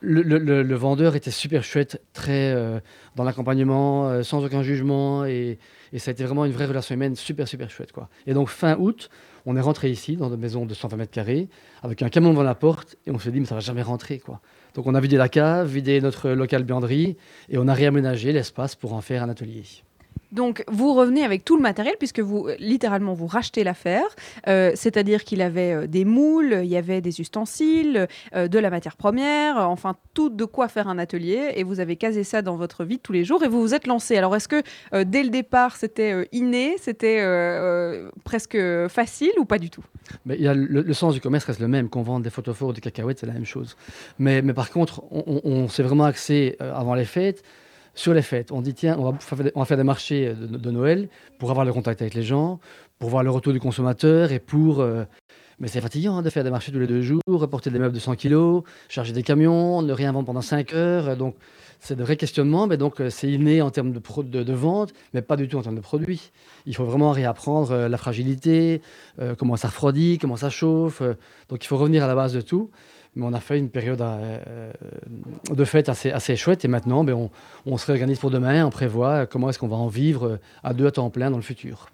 Speaker 4: le, vendeur était super chouette, très euh, dans l'accompagnement, euh, sans aucun jugement, et, ça a été vraiment une vraie relation humaine super, super chouette. Quoi. Et donc, fin août, on est rentré ici, dans une maison de 120 mètres carrés, avec un camion devant la porte, et on s'est dit, mais ça va jamais rentrer. Quoi. Donc, on a vidé la cave, vidé notre local buanderie, et on a réaménagé l'espace pour en faire un atelier.
Speaker 3: Donc vous revenez avec tout le matériel puisque vous littéralement vous rachetez l'affaire, euh, c'est-à-dire qu'il avait euh, des moules, il y avait des ustensiles, euh, de la matière première, enfin tout de quoi faire un atelier et vous avez casé ça dans votre vie tous les jours et vous vous êtes lancé. Alors est-ce que dès le départ c'était inné, c'était presque facile ou pas du tout?
Speaker 4: Mais le, sens du commerce reste le même, qu'on vende des photophores ou des cacahuètes, c'est la même chose. Mais, par contre, on, on s'est vraiment axé avant les fêtes sur les fêtes. On dit, tiens, on va, faire des marchés de, Noël pour avoir le contact avec les gens, pour voir le retour du consommateur et pour... Euh, mais c'est fatigant hein, de faire des marchés tous les deux jours, reporter des meubles de 100 kilos, charger des camions, ne rien vendre pendant 5 heures. Donc, c'est de vrais questionnements, mais donc euh, c'est inné en termes de, de, vente, mais pas du tout en termes de produits. Il faut vraiment réapprendre euh, la fragilité, comment ça refroidit, comment ça chauffe. donc, il faut revenir à la base de tout. Mais on a fait une période euh, de fête assez, chouette et maintenant ben, on, on, se réorganise pour demain, on prévoit comment est-ce qu'on va en vivre à deux à temps plein dans le futur.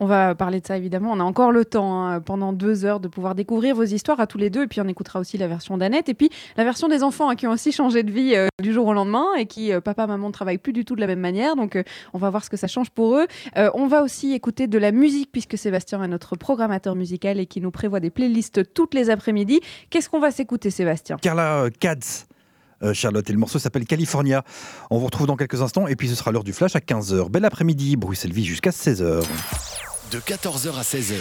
Speaker 3: On va parler de ça évidemment. On a encore le temps hein, pendant deux heures de pouvoir découvrir vos histoires à tous les deux. Et puis on écoutera aussi la version d'Annette. Et puis la version des enfants hein, qui ont aussi changé de vie euh, du jour au lendemain et qui, euh, papa, maman, ne travaillent plus du tout de la même manière. Donc euh, on va voir ce que ça change pour eux. on va aussi écouter de la musique puisque Sébastien est notre programmateur musical et qui nous prévoit des playlists toutes les après-midi. Qu'est-ce qu'on va s'écouter, Sébastien?
Speaker 2: Carla Katz. Charlotte. Et le morceau s'appelle California. On vous retrouve dans quelques instants et puis ce sera l'heure du flash à 15h. Bel après-midi, Bruxelles Vie jusqu'à 16h
Speaker 1: de 14h à 16h.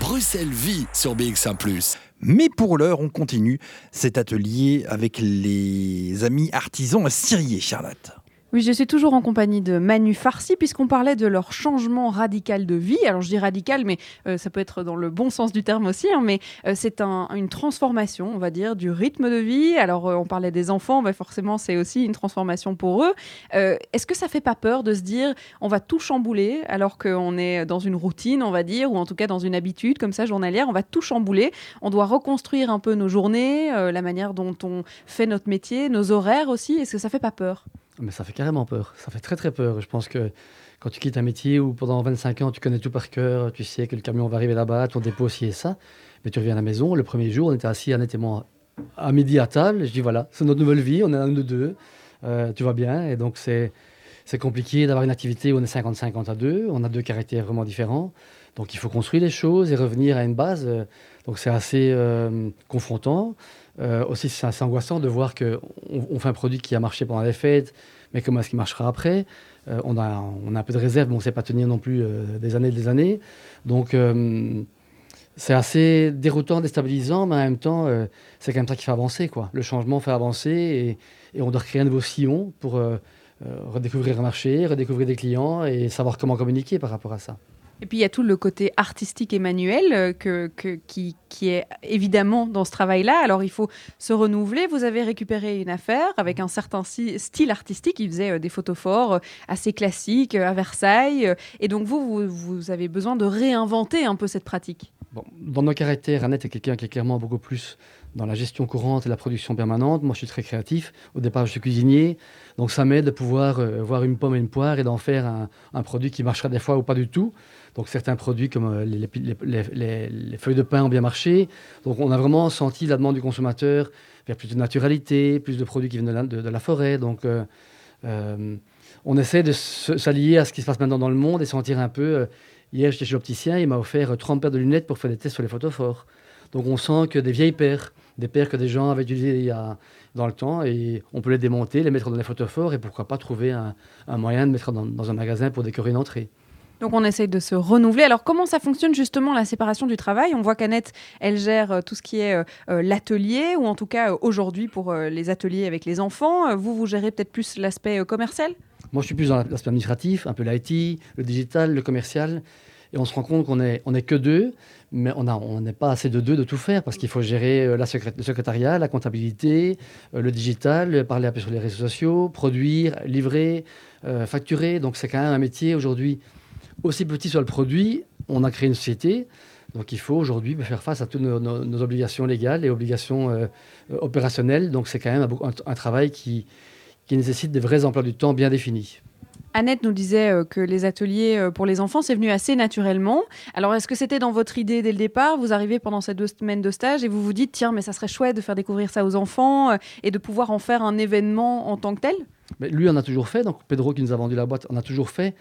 Speaker 1: Bruxelles vit sur BX1 ⁇
Speaker 2: mais pour l'heure, on continue cet atelier avec les amis artisans à Syrie, Charlotte.
Speaker 3: Oui, je suis toujours en compagnie de Manu Farsi, puisqu'on parlait de leur changement radical de vie. Alors, je dis radical, mais euh, ça peut être dans le bon sens du terme aussi. Hein, mais euh, c'est une transformation, on va dire, du rythme de vie. Alors, euh, on parlait des enfants, mais forcément, c'est aussi une transformation pour eux. Est-ce que ça fait pas peur de se dire, on va tout chambouler, alors qu'on est dans une routine, on va dire, ou en tout cas dans une habitude comme ça journalière, on va tout chambouler. On doit reconstruire un peu nos journées, la manière dont on fait notre métier, nos horaires aussi. Est-ce que ça fait pas peur?
Speaker 4: Mais ça fait carrément peur. Ça fait très très peur. Je pense que quand tu quittes un métier où pendant 25 ans tu connais tout par cœur, tu sais que le camion va arriver là-bas, ton dépôt ci et ça, mais tu reviens à la maison. Le premier jour, on était assis honnêtement à midi à table. je dis voilà, c'est notre nouvelle vie, on est un de deux, euh, tu vas bien. Et donc c'est c'est compliqué d'avoir une activité où on est 50-50 à deux. On a deux caractères vraiment différents. Donc il faut construire les choses et revenir à une base. Euh, Donc c'est assez euh, confrontant. Euh, aussi, c'est assez angoissant de voir qu'on on fait un produit qui a marché pendant les fêtes, mais comment est-ce qu'il marchera après? Euh, on, a, on a un peu de réserve, mais on ne sait pas tenir non plus euh, des années et des années. Donc c'est assez déroutant, déstabilisant, mais en même temps, c'est quand même ça qui fait avancer. Quoi. Le changement fait avancer et, on doit créer un nouveau sillon pour redécouvrir un marché, redécouvrir des clients et savoir comment communiquer par rapport à ça.
Speaker 3: Et puis il y a tout le côté artistique et manuel euh, que, qui, est évidemment dans ce travail-là. Alors il faut se renouveler. Vous avez récupéré une affaire avec un certain style artistique. Il faisait euh, des photos forts euh, assez classiques à Versailles. Et donc vous, vous, avez besoin de réinventer un peu cette pratique.
Speaker 4: Dans nos caractères, Annette est quelqu'un qui est clairement beaucoup plus dans la gestion courante et la production permanente. Moi, je suis très créatif. Au départ, je suis cuisinier. Donc, ça m'aide de pouvoir voir une pomme et une poire et d'en faire un produit qui marchera des fois ou pas du tout. Donc, certains produits comme euh, les, les- les- les- les feuilles de pain ont bien marché. Donc, on a vraiment senti la demande du consommateur vers plus de naturalité, plus de produits qui viennent de la, forêt. Donc, euh, euh, on essaie de s'allier à ce qui se passe maintenant dans le monde et sentir un peu. hier, j'étais chez l'opticien, il m'a offert euh, 30 paires de lunettes pour faire des tests sur les photophores. Donc on sent que des vieilles paires, des paires que des gens avaient utilisées dans le temps, et on peut les démonter, les mettre dans les photophores, et pourquoi pas trouver un, un moyen de mettre dans, dans un magasin pour décorer une entrée.
Speaker 3: Donc on essaye de se renouveler. Alors comment ça fonctionne justement la séparation du travail? On voit qu'Annette, elle gère euh, tout ce qui est euh, euh, l'atelier, ou en tout cas aujourd'hui pour les ateliers avec les enfants. Vous, vous gérez peut-être plus l'aspect commercial?
Speaker 4: Moi, je suis plus dans l'aspect administratif, un peu l'IT, le digital, le commercial. Et on se rend compte qu'on n'est on que deux, mais on n'est pas assez de deux de tout faire parce qu'il faut gérer la le secrétariat, la comptabilité, le digital, parler un peu sur les réseaux sociaux, produire, livrer, facturer. Donc, c'est quand même un métier aujourd'hui aussi petit sur le produit. On a créé une société. Donc, il faut aujourd'hui faire face à toutes nos, nos- nos obligations légales et obligations euh, opérationnelles. Donc, c'est quand même un, travail qui, qui nécessite des vrais emplois du temps bien définis.
Speaker 3: Annette nous disait euh, que les ateliers euh, pour les enfants, c'est venu assez naturellement. Alors, est-ce que c'était dans votre idée dès le départ? Vous arrivez pendant ces deux semaines de stage et vous vous dites, tiens, mais ça serait chouette de faire découvrir ça aux enfants et de pouvoir en faire un événement en tant que tel?
Speaker 4: Mais lui, on a toujours fait. Donc, Pedro, qui nous a vendu la boîte, on a toujours fait.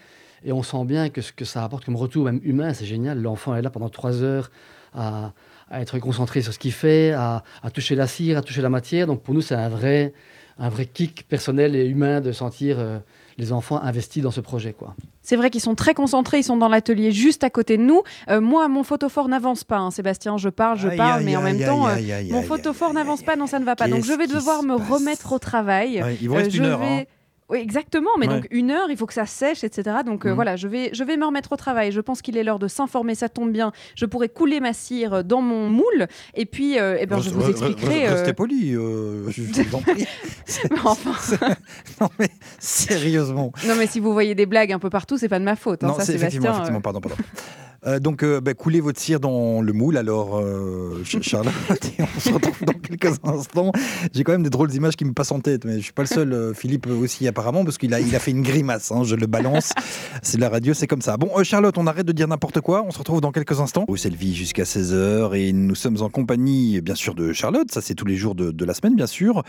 Speaker 4: Et on sent bien que ce que ça apporte comme retour, même humain, c'est génial. L'enfant est là pendant trois heures à, à être concentré sur ce qu'il fait, à, à toucher la cire, à toucher la matière. Donc, pour nous, c'est un vrai, un vrai kick personnel et humain de sentir euh, les enfants investis dans ce projet. Quoi.
Speaker 3: C'est vrai qu'ils sont très concentrés, ils sont dans l'atelier juste à côté de nous. Euh, moi, mon photophore n'avance pas, hein, Sébastien, je parle, je
Speaker 2: Aïe,
Speaker 3: parle,
Speaker 2: aïe,
Speaker 3: mais en
Speaker 2: aïe,
Speaker 3: même temps,
Speaker 2: aïe,
Speaker 3: euh,
Speaker 2: aïe, aïe,
Speaker 3: mon photophore n'avance
Speaker 2: aïe,
Speaker 3: pas, non, ça ne va pas. Donc je vais devoir me remettre au travail.
Speaker 2: Ouais, il vous reste
Speaker 3: Euh,
Speaker 2: une heure. hein.
Speaker 3: Oui, exactement, mais
Speaker 2: Ouais.
Speaker 3: donc une heure, il faut que ça sèche, etc. Donc euh,
Speaker 2: Mhm.
Speaker 3: voilà, je vais, je vais me remettre au travail. Je pense qu'il est l'heure de s'informer, ça tombe bien. Je pourrais couler ma cire dans mon moule, et puis euh, eh ben, je vous expliquerai.
Speaker 2: re-
Speaker 3: euh,
Speaker 2: Restez poli, euh, je, vous en prie.
Speaker 3: enfin,
Speaker 2: non mais sérieusement.
Speaker 3: non, mais si vous voyez des blagues un peu partout, c'est pas de ma faute. hein,
Speaker 2: non,
Speaker 3: ça,
Speaker 2: c'est effectivement,
Speaker 3: Sébastien,
Speaker 2: effectivement,
Speaker 3: euh,
Speaker 2: pardon, pardon. Euh, donc, euh, bah, coulez votre cire dans le moule, alors, euh, Ch- Charlotte, et on se retrouve dans quelques instants. J'ai quand même des drôles d'images qui me passent en tête, mais je suis pas le seul, euh, Philippe aussi apparemment, parce qu'il a, il a fait une grimace, hein, je le balance. C'est de la radio, c'est comme ça. Bon, Charlotte, on arrête de dire n'importe quoi, on se retrouve dans quelques instants. Bruxelles Vie jusqu'à 16h, et nous sommes en compagnie, bien sûr, de Charlotte, ça c'est tous les jours de, de la semaine, bien sûr.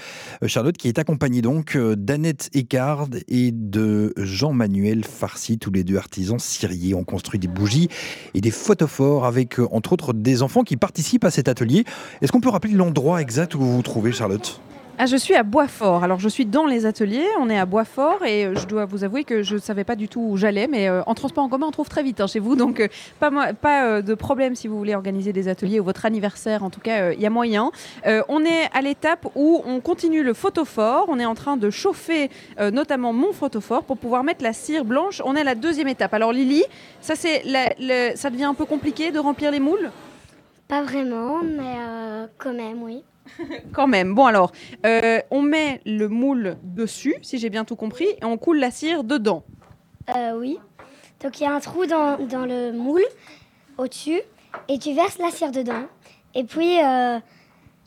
Speaker 2: Charlotte qui est accompagnée donc d'Annette Ecard et de Jean-Manuel Farcy, tous les deux artisans ciriers. On construit des bougies et des photophores avec, euh, entre autres, des enfants qui participent à cet atelier. Est-ce qu'on peut rappeler l'endroit exact où vous vous trouvez, Charlotte?
Speaker 3: Ah, je suis à Boisfort. Alors, je suis dans les ateliers. On est à Boisfort et euh, je dois vous avouer que je ne savais pas du tout où j'allais. Mais euh, en transport en commun, on trouve très vite hein, chez vous. Donc, euh, pas, pas de problème si vous voulez organiser des ateliers ou votre anniversaire. En tout cas, il y a moyen. On est à l'étape où on continue le photophore. On est en train de chauffer notamment mon photophore pour pouvoir mettre la cire blanche. On est à la deuxième étape. Alors, Lily, ça, c'est ça devient un peu compliqué de remplir les moules?
Speaker 6: Pas vraiment, mais quand même, oui.
Speaker 3: Quand même. Bon alors, euh, on met le moule dessus, si j'ai bien tout compris, et on coule la cire dedans.
Speaker 6: Euh, oui. Donc il y a un trou dans, dans le moule au-dessus et tu verses la cire dedans. Et puis euh,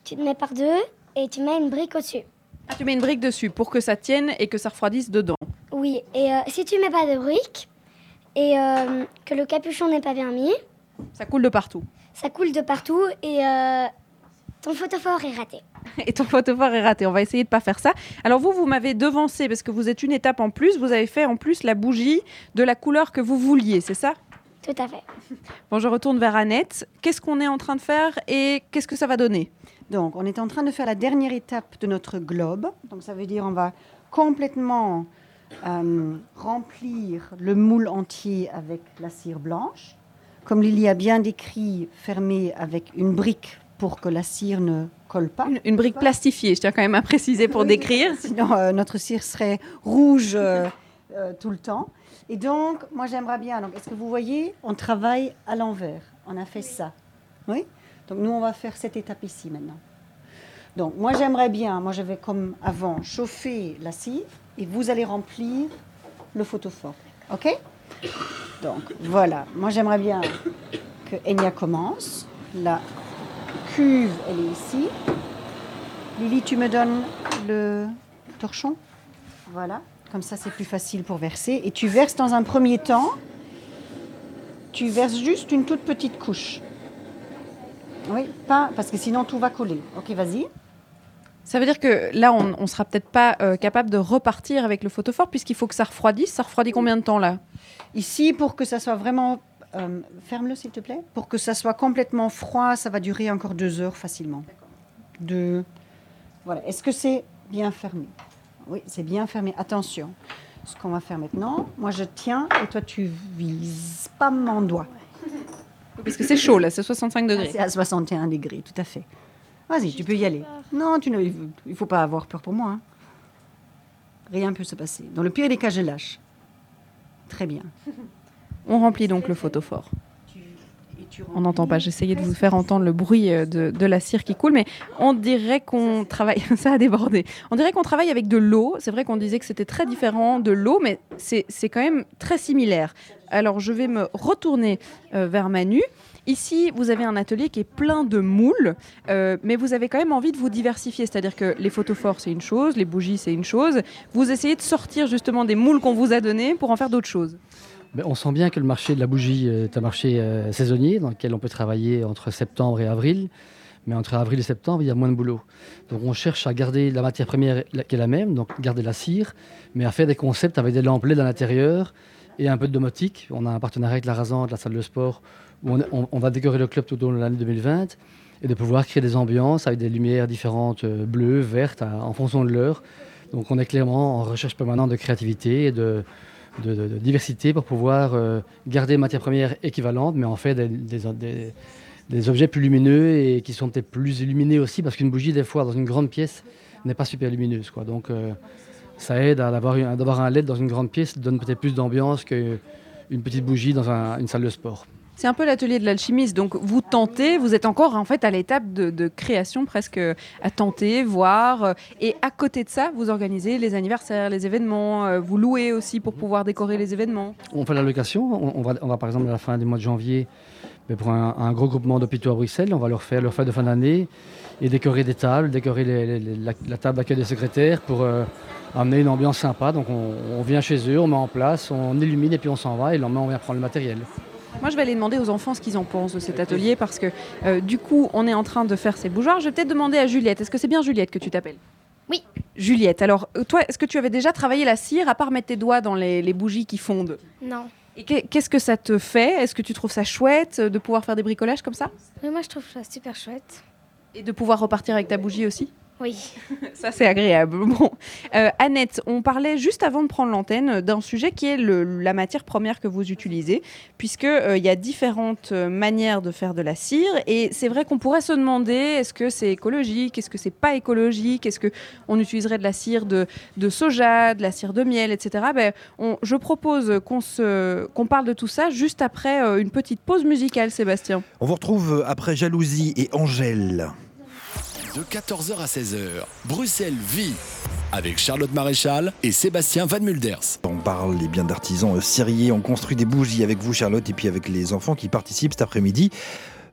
Speaker 6: tu te mets par deux et tu mets une brique au-dessus.
Speaker 3: Ah, tu mets une brique dessus pour que ça tienne et que ça refroidisse dedans.
Speaker 6: Oui, et si tu mets pas de brique et que le capuchon n'est pas bien mis,
Speaker 3: Ça coule de partout.
Speaker 6: ça coule de partout et ton photophore est raté.
Speaker 3: Et ton photophore est raté. On va essayer de pas faire ça. Alors vous, vous m'avez devancé parce que vous êtes une étape en plus. Vous avez fait en plus la bougie de la couleur que vous vouliez, c'est ça?
Speaker 6: Tout à fait.
Speaker 3: Bon, je retourne vers Annette. Qu'est-ce qu'on est en train de faire et qu'est-ce que ça va donner?
Speaker 5: Donc, on est en train de faire la dernière étape de notre globe. Donc, ça veut dire on va complètement euh, remplir le moule entier avec la cire blanche. Comme Lily a bien décrit, fermé avec une brique pour que la cire ne colle pas.
Speaker 3: une, une brique plastifiée, je tiens quand même à préciser pour
Speaker 5: Oui.
Speaker 3: décrire.
Speaker 5: Sinon, euh, notre cire serait rouge euh, euh, tout le temps. Et donc, moi, j'aimerais bien. Donc, est-ce que vous voyez On travaille à l'envers. On a fait ça. Oui Donc, nous, on va faire cette étape ici maintenant. Donc, moi, j'aimerais bien, moi, je vais comme avant chauffer la cire et vous allez remplir le photophore. OK? Donc, voilà. Moi, j'aimerais bien que Enya commence. La cuve, elle est ici. Lily, tu me donnes le torchon Voilà. Comme ça, c'est plus facile pour verser. Et tu verses dans un premier temps, tu verses juste une toute petite couche. Oui, pas parce que sinon tout va coller. Ok, vas-y.
Speaker 3: Ça veut dire que là, on, on sera peut-être pas euh, capable de repartir avec le photophore puisqu'il faut que ça refroidisse. Ça refroidit combien de temps là?
Speaker 5: Ici, pour que ça soit vraiment. Euh, Ferme-le, s'il te plaît. Pour que ça soit complètement froid, ça va durer encore deux heures facilement. Deux. Voilà. Est-ce que c'est bien fermé? Oui, c'est bien fermé. Attention. Ce qu'on va faire maintenant, moi je tiens et toi tu vises pas mon doigt.
Speaker 3: Parce que c'est chaud là, c'est 65
Speaker 5: Ah,
Speaker 3: degrés.
Speaker 5: C'est à 61 degrés, tout à fait. Vas-y, tu peux y aller. Non, tu ne, il faut pas avoir peur pour moi. hein. Rien peut se passer. Dans le pire des cas, je lâche. Très bien.
Speaker 3: On remplit donc le photophore. On n'entend pas, j'essayais de vous faire entendre le bruit euh, de, la cire qui coule, mais on dirait qu'on travaille, ça a débordé, on dirait qu'on travaille avec de l'eau, c'est vrai qu'on disait que c'était très différent de l'eau, mais c'est c'est quand même très similaire. Alors je vais me retourner euh, vers Manu. Ici, vous avez un atelier qui est plein de moules, euh, mais vous avez quand même envie de vous diversifier, c'est-à-dire que les photophores c'est une chose, les bougies c'est une chose, vous essayez de sortir justement des moules qu'on vous a donnés pour en faire d'autres choses.
Speaker 4: On sent bien que le marché de la bougie est un marché euh, saisonnier dans lequel on peut travailler entre septembre et avril. Mais entre avril et septembre, il y a moins de boulot. Donc on cherche à garder la matière première qui est la même, donc garder la cire, mais à faire des concepts avec des lampes LED à l'intérieur et un peu de domotique. On a un partenariat avec la Rasante, la salle de sport, où on, va décorer le club tout au long de l'année 2020 et de pouvoir créer des ambiances avec des lumières différentes, euh, bleues, vertes, en fonction de l'heure. Donc on est clairement en recherche permanente de créativité et de, de, diversité pour pouvoir euh, garder matière première équivalente, mais en faire des, objets plus lumineux et qui sont peut-être plus illuminés aussi, parce qu'une bougie, des fois, dans une grande pièce, n'est pas super lumineuse. Quoi. Donc euh, ça aide à d'avoir un, LED dans une grande pièce, donne peut-être plus d'ambiance qu'une petite bougie dans un- une salle de sport.
Speaker 3: C'est un peu l'atelier de l'alchimiste. Donc vous tentez, vous êtes encore en fait à l'étape de, création, presque à tenter, voir. euh, Et à côté de ça, vous organisez les anniversaires, les événements. euh, Vous louez aussi pour pouvoir décorer les événements.
Speaker 4: On fait la location. On, va, par exemple à la fin du mois de janvier, mais pour un, gros groupement d'hôpitaux à Bruxelles, on va leur faire leur fête de fin d'année et décorer des tables, décorer la table d'accueil des secrétaires pour euh, amener une ambiance sympa. Donc on, on vient chez eux, on met en place, on illumine et puis on s'en va et le lendemain on vient prendre le matériel.
Speaker 3: Moi, je vais aller demander aux enfants ce qu'ils en pensent de cet atelier parce que euh, du coup, on est en train de faire ces bougeoirs. Je vais peut-être demander à Juliette. Est-ce que c'est bien Juliette que tu t'appelles?
Speaker 6: Oui.
Speaker 3: Juliette. Alors, euh, toi, est-ce que tu avais déjà travaillé la cire à part mettre tes doigts dans les, les bougies qui fondent?
Speaker 6: Non.
Speaker 3: Et qu'est- qu'est-ce que ça te fait? Est-ce que tu trouves ça chouette euh, de pouvoir faire des bricolages comme ça?
Speaker 6: Mais moi, je trouve ça super chouette.
Speaker 3: Et de pouvoir repartir avec ta bougie aussi?
Speaker 6: Oui.
Speaker 3: Ça, c'est agréable. Bon. Euh, Annette, on parlait juste avant de prendre l'antenne d'un sujet qui est le- la matière première que vous utilisez, puisqu'il y a différentes euh, manières de faire de la cire. Et c'est vrai qu'on pourrait se demander est-ce que c'est écologique Est-ce que c'est pas écologique Est-ce qu'on utiliserait de la cire de, de soja, de la cire de miel, etc. Ben, on- je propose qu'on se- qu'on parle de tout ça juste après euh, une petite pause musicale, Sébastien.
Speaker 2: On vous retrouve après Jalousie et Angèle.
Speaker 1: De 14h à 16h, Bruxelles vit avec Charlotte Maréchal et Sébastien Van Mulders.
Speaker 2: On parle eh bien d'artisans euh, serriers, on construit des bougies avec vous Charlotte et puis avec les enfants qui participent cet après-midi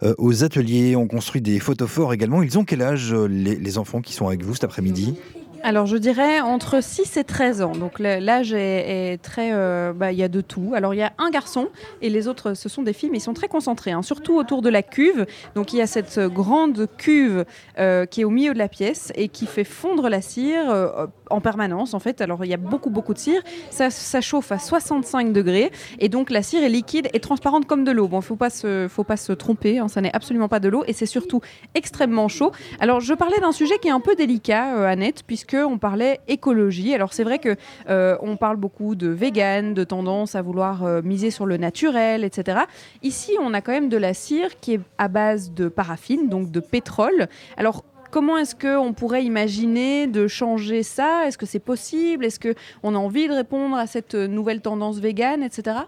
Speaker 2: euh, aux ateliers, on construit des photophores également. Ils ont quel âge euh, les enfants qui sont avec vous cet après-midi?
Speaker 3: Alors je dirais entre 6 et 13 ans. Donc l'âge est, très... euh, bah, Il y a de tout. Alors il y a un garçon et les autres ce sont des filles mais ils sont très concentrés. hein, surtout autour de la cuve. Donc il y a cette grande cuve euh, qui est au milieu de la pièce et qui fait fondre la cire euh, en permanence en fait. Alors il y a beaucoup beaucoup de cire. Ça, chauffe à 65 degrés et donc la cire est liquide et transparente comme de l'eau. Bon, faut pas se, faut pas se tromper. hein, ça n'est absolument pas de l'eau et c'est surtout extrêmement chaud. Alors, je parlais d'un sujet qui est un peu délicat, Annette, puisque on parlait écologie. Alors, c'est vrai que euh, on parle beaucoup de vegan, de tendance à vouloir euh, miser sur le naturel, etc. Ici, on a quand même de la cire qui est à base de paraffine, donc de pétrole. Alors Comment est-ce qu'on pourrait imaginer de changer ça? Est-ce que c'est possible? Est-ce qu'on a envie de répondre à cette nouvelle tendance végane, etc.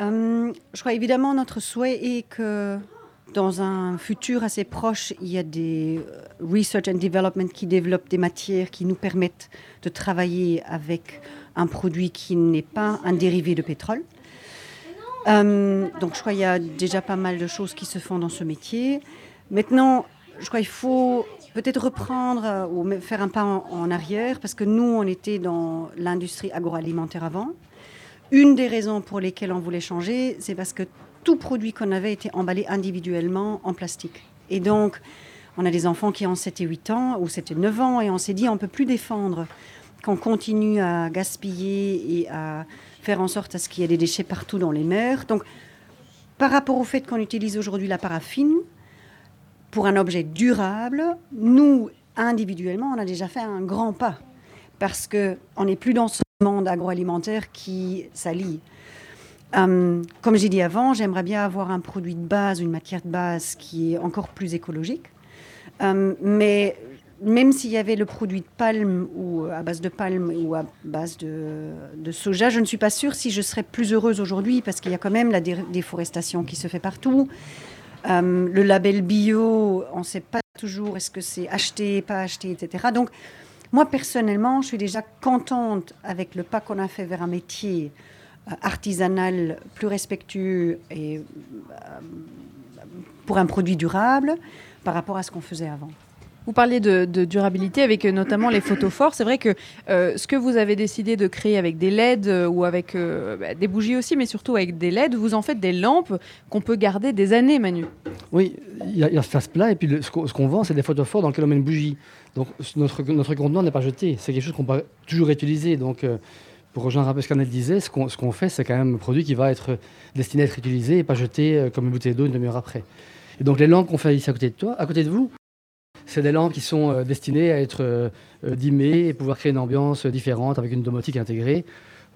Speaker 5: Euh, je crois évidemment notre souhait est que dans un futur assez proche, il y a des euh, research and development qui développent des matières qui nous permettent de travailler avec un produit qui n'est pas un dérivé de pétrole. Euh, donc je crois qu'il y a déjà pas mal de choses qui se font dans ce métier. Maintenant, je crois qu'il faut peut-être reprendre euh, ou faire un pas en arrière parce que nous, on était dans l'industrie agroalimentaire avant. Une des raisons pour lesquelles on voulait changer, c'est parce que tout produit qu'on avait était emballé individuellement en plastique. Et donc, on a des enfants qui ont 7 et 8 ans, ou 7 et 9 ans, et on s'est dit, on ne peut plus défendre qu'on continue à gaspiller et à faire en sorte à ce qu'il y ait des déchets partout dans les mers. Donc, par rapport au fait qu'on utilise aujourd'hui la paraffine, pour un objet durable, nous, individuellement, on a déjà fait un grand pas. Parce qu'on n'est plus dans ce monde agroalimentaire qui s'allie. Euh, comme j'ai dit avant, j'aimerais bien avoir un produit de base, une matière de base qui est encore plus écologique. Euh, mais même s'il y avait le produit de palme ou à base de palme ou à base de, soja, je ne suis pas sûre si je serais plus heureuse aujourd'hui parce qu'il y a quand même la dé- déforestation qui se fait partout. Euh, le label bio, on ne sait pas toujours est-ce que c'est acheté, pas acheté, etc. Donc, moi personnellement, je suis déjà contente avec le pas qu'on a fait vers un métier euh, artisanal plus respectueux et euh, pour un produit durable par rapport à ce qu'on faisait avant.
Speaker 3: Vous parliez de, de durabilité avec euh, notamment les photophores. C'est vrai que euh, ce que vous avez décidé de créer avec des LED euh, ou avec euh, bah, des bougies aussi, mais surtout avec des LED, vous en faites des lampes qu'on peut garder des années, Manu.
Speaker 4: Oui, il y, y a ce face-plat, et puis le- ce qu'on ce qu'on vend, c'est des photophores dans lesquels on met une bougie. Donc notre, notre contenant n'est pas jeté, c'est quelque chose qu'on peut toujours utiliser. Donc euh, pour rejoindre un peu ce qu'Annette disait, ce qu'on fait, c'est quand même un produit qui va être destiné à être utilisé et pas jeté euh, comme une bouteille d'eau une demi-heure après. Et donc les lampes qu'on fait ici à côté de toi, à côté de vous, c'est des lampes qui sont euh, destinées à être euh, dimmées et pouvoir créer une ambiance différente avec une domotique intégrée.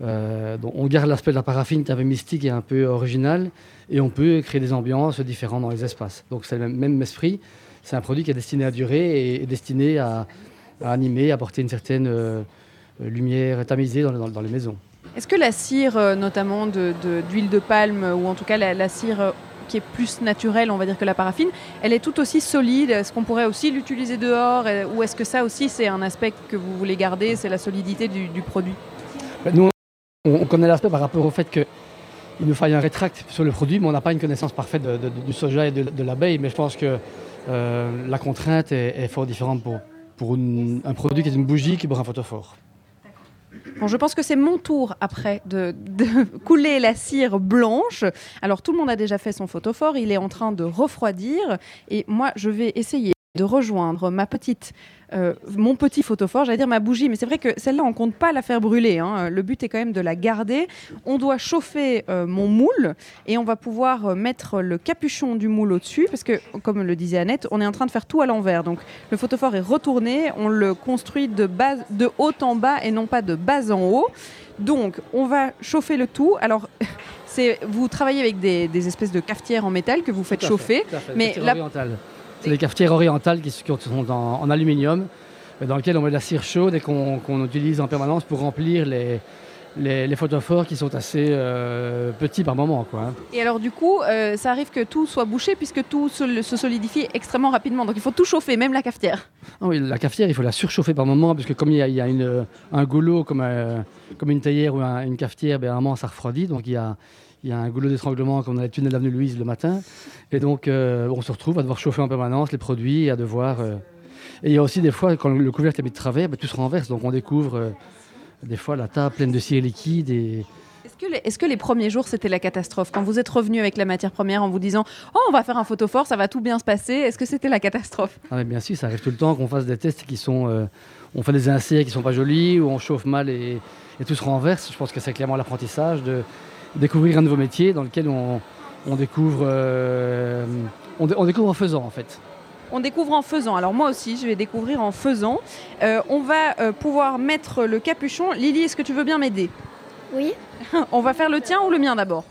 Speaker 4: Donc on garde l'aspect de la paraffine qui est un peu mystique et un peu original, et on peut créer des ambiances différentes dans les espaces. Donc c'est le même, esprit. C'est un produit qui est destiné à durer et, destiné à, animer, à apporter une certaine lumière tamisée dans, dans- dans les maisons.
Speaker 3: Est-ce que la cire, euh, notamment de- d'huile de, palme, ou en tout cas la, la cire euh, qui est plus naturelle, on va dire que la paraffine, elle est tout aussi solide? Est-ce qu'on pourrait aussi l'utiliser dehors? Euh, Ou est-ce que ça aussi, c'est un aspect que vous voulez garder, c'est la solidité du, du produit?
Speaker 4: Ben, Nous, on, on connaît l'aspect par rapport au fait qu'il nous faille un rétract sur le produit, mais on n'a pas une connaissance parfaite de- de- du soja et de, de l'abeille. Mais je pense que euh, la contrainte est, est fort différente pour, pour une- un produit qui est une bougie qui pour un photophore.
Speaker 3: Je pense que c'est mon tour après de, de couler la cire blanche. Alors tout le monde a déjà fait son photophore, il est en train de refroidir et moi je vais essayer de rejoindre ma petite, euh, mon petit photophore, j'allais dire ma bougie, mais c'est vrai que celle-là on compte pas la faire brûler. hein. Le but est quand même de la garder. On doit chauffer euh, mon moule et on va pouvoir euh, mettre le capuchon du moule au-dessus parce que comme le disait Annette, on est en train de faire tout à l'envers. Donc le photophore est retourné, on le construit de, bas, de haut en bas et non pas de bas en haut. Donc, on va chauffer le tout. Alors, vous travaillez avec des, des espèces de cafetières en métal que vous faites
Speaker 4: Tout à
Speaker 3: chauffer.
Speaker 4: tout à fait.
Speaker 3: mais la-.
Speaker 4: C'est des cafetières orientales qui, sont en, en aluminium, mais dans lesquelles on met de la cire chaude et qu'on utilise en permanence pour remplir les, les, les photophores qui sont assez euh, petits par moment. Quoi, hein.
Speaker 3: Et alors, du coup, euh, ça arrive que tout soit bouché puisque tout se, se solidifie extrêmement rapidement. Donc, il faut tout chauffer, même la cafetière.
Speaker 4: Ah oui, la cafetière, il faut la surchauffer par moment, parce que comme il y a, il y a une- un goulot comme, euh, comme une théière ou un- une cafetière, ben, à un moment ça refroidit. Donc il y a, il y a un goulot d'étranglement comme dans les tunnels de l'avenue Louise le matin. Et donc euh, on se retrouve à devoir chauffer en permanence les produits à devoir. euh, Et il y a aussi des fois, quand le couvercle est mis de travers, ben, tout se renverse. Donc on découvre euh, des fois la table pleine de cire liquide. Et...
Speaker 3: Est-ce que, les, est-ce que les premiers jours, c'était la catastrophe? Quand vous êtes revenu avec la matière première en vous disant « Oh, on va faire un photophore, ça va tout bien se passer », est-ce que c'était la catastrophe?
Speaker 4: Ah, mais bien sûr, ça arrive tout le temps qu'on fasse des tests qui sont... on fait des inserts qui sont pas jolis, ou on chauffe mal et, et tout se renverse. Je pense que c'est clairement l'apprentissage de découvrir un nouveau métier dans lequel on, on découvre, euh, on, on découvre en faisant en fait.
Speaker 3: On découvre en faisant. Alors moi aussi, je vais découvrir en faisant. Euh, on va euh, pouvoir mettre le capuchon. Lily, est-ce que tu veux bien m'aider?
Speaker 6: Oui,
Speaker 3: On va faire le tien ou le mien d'abord?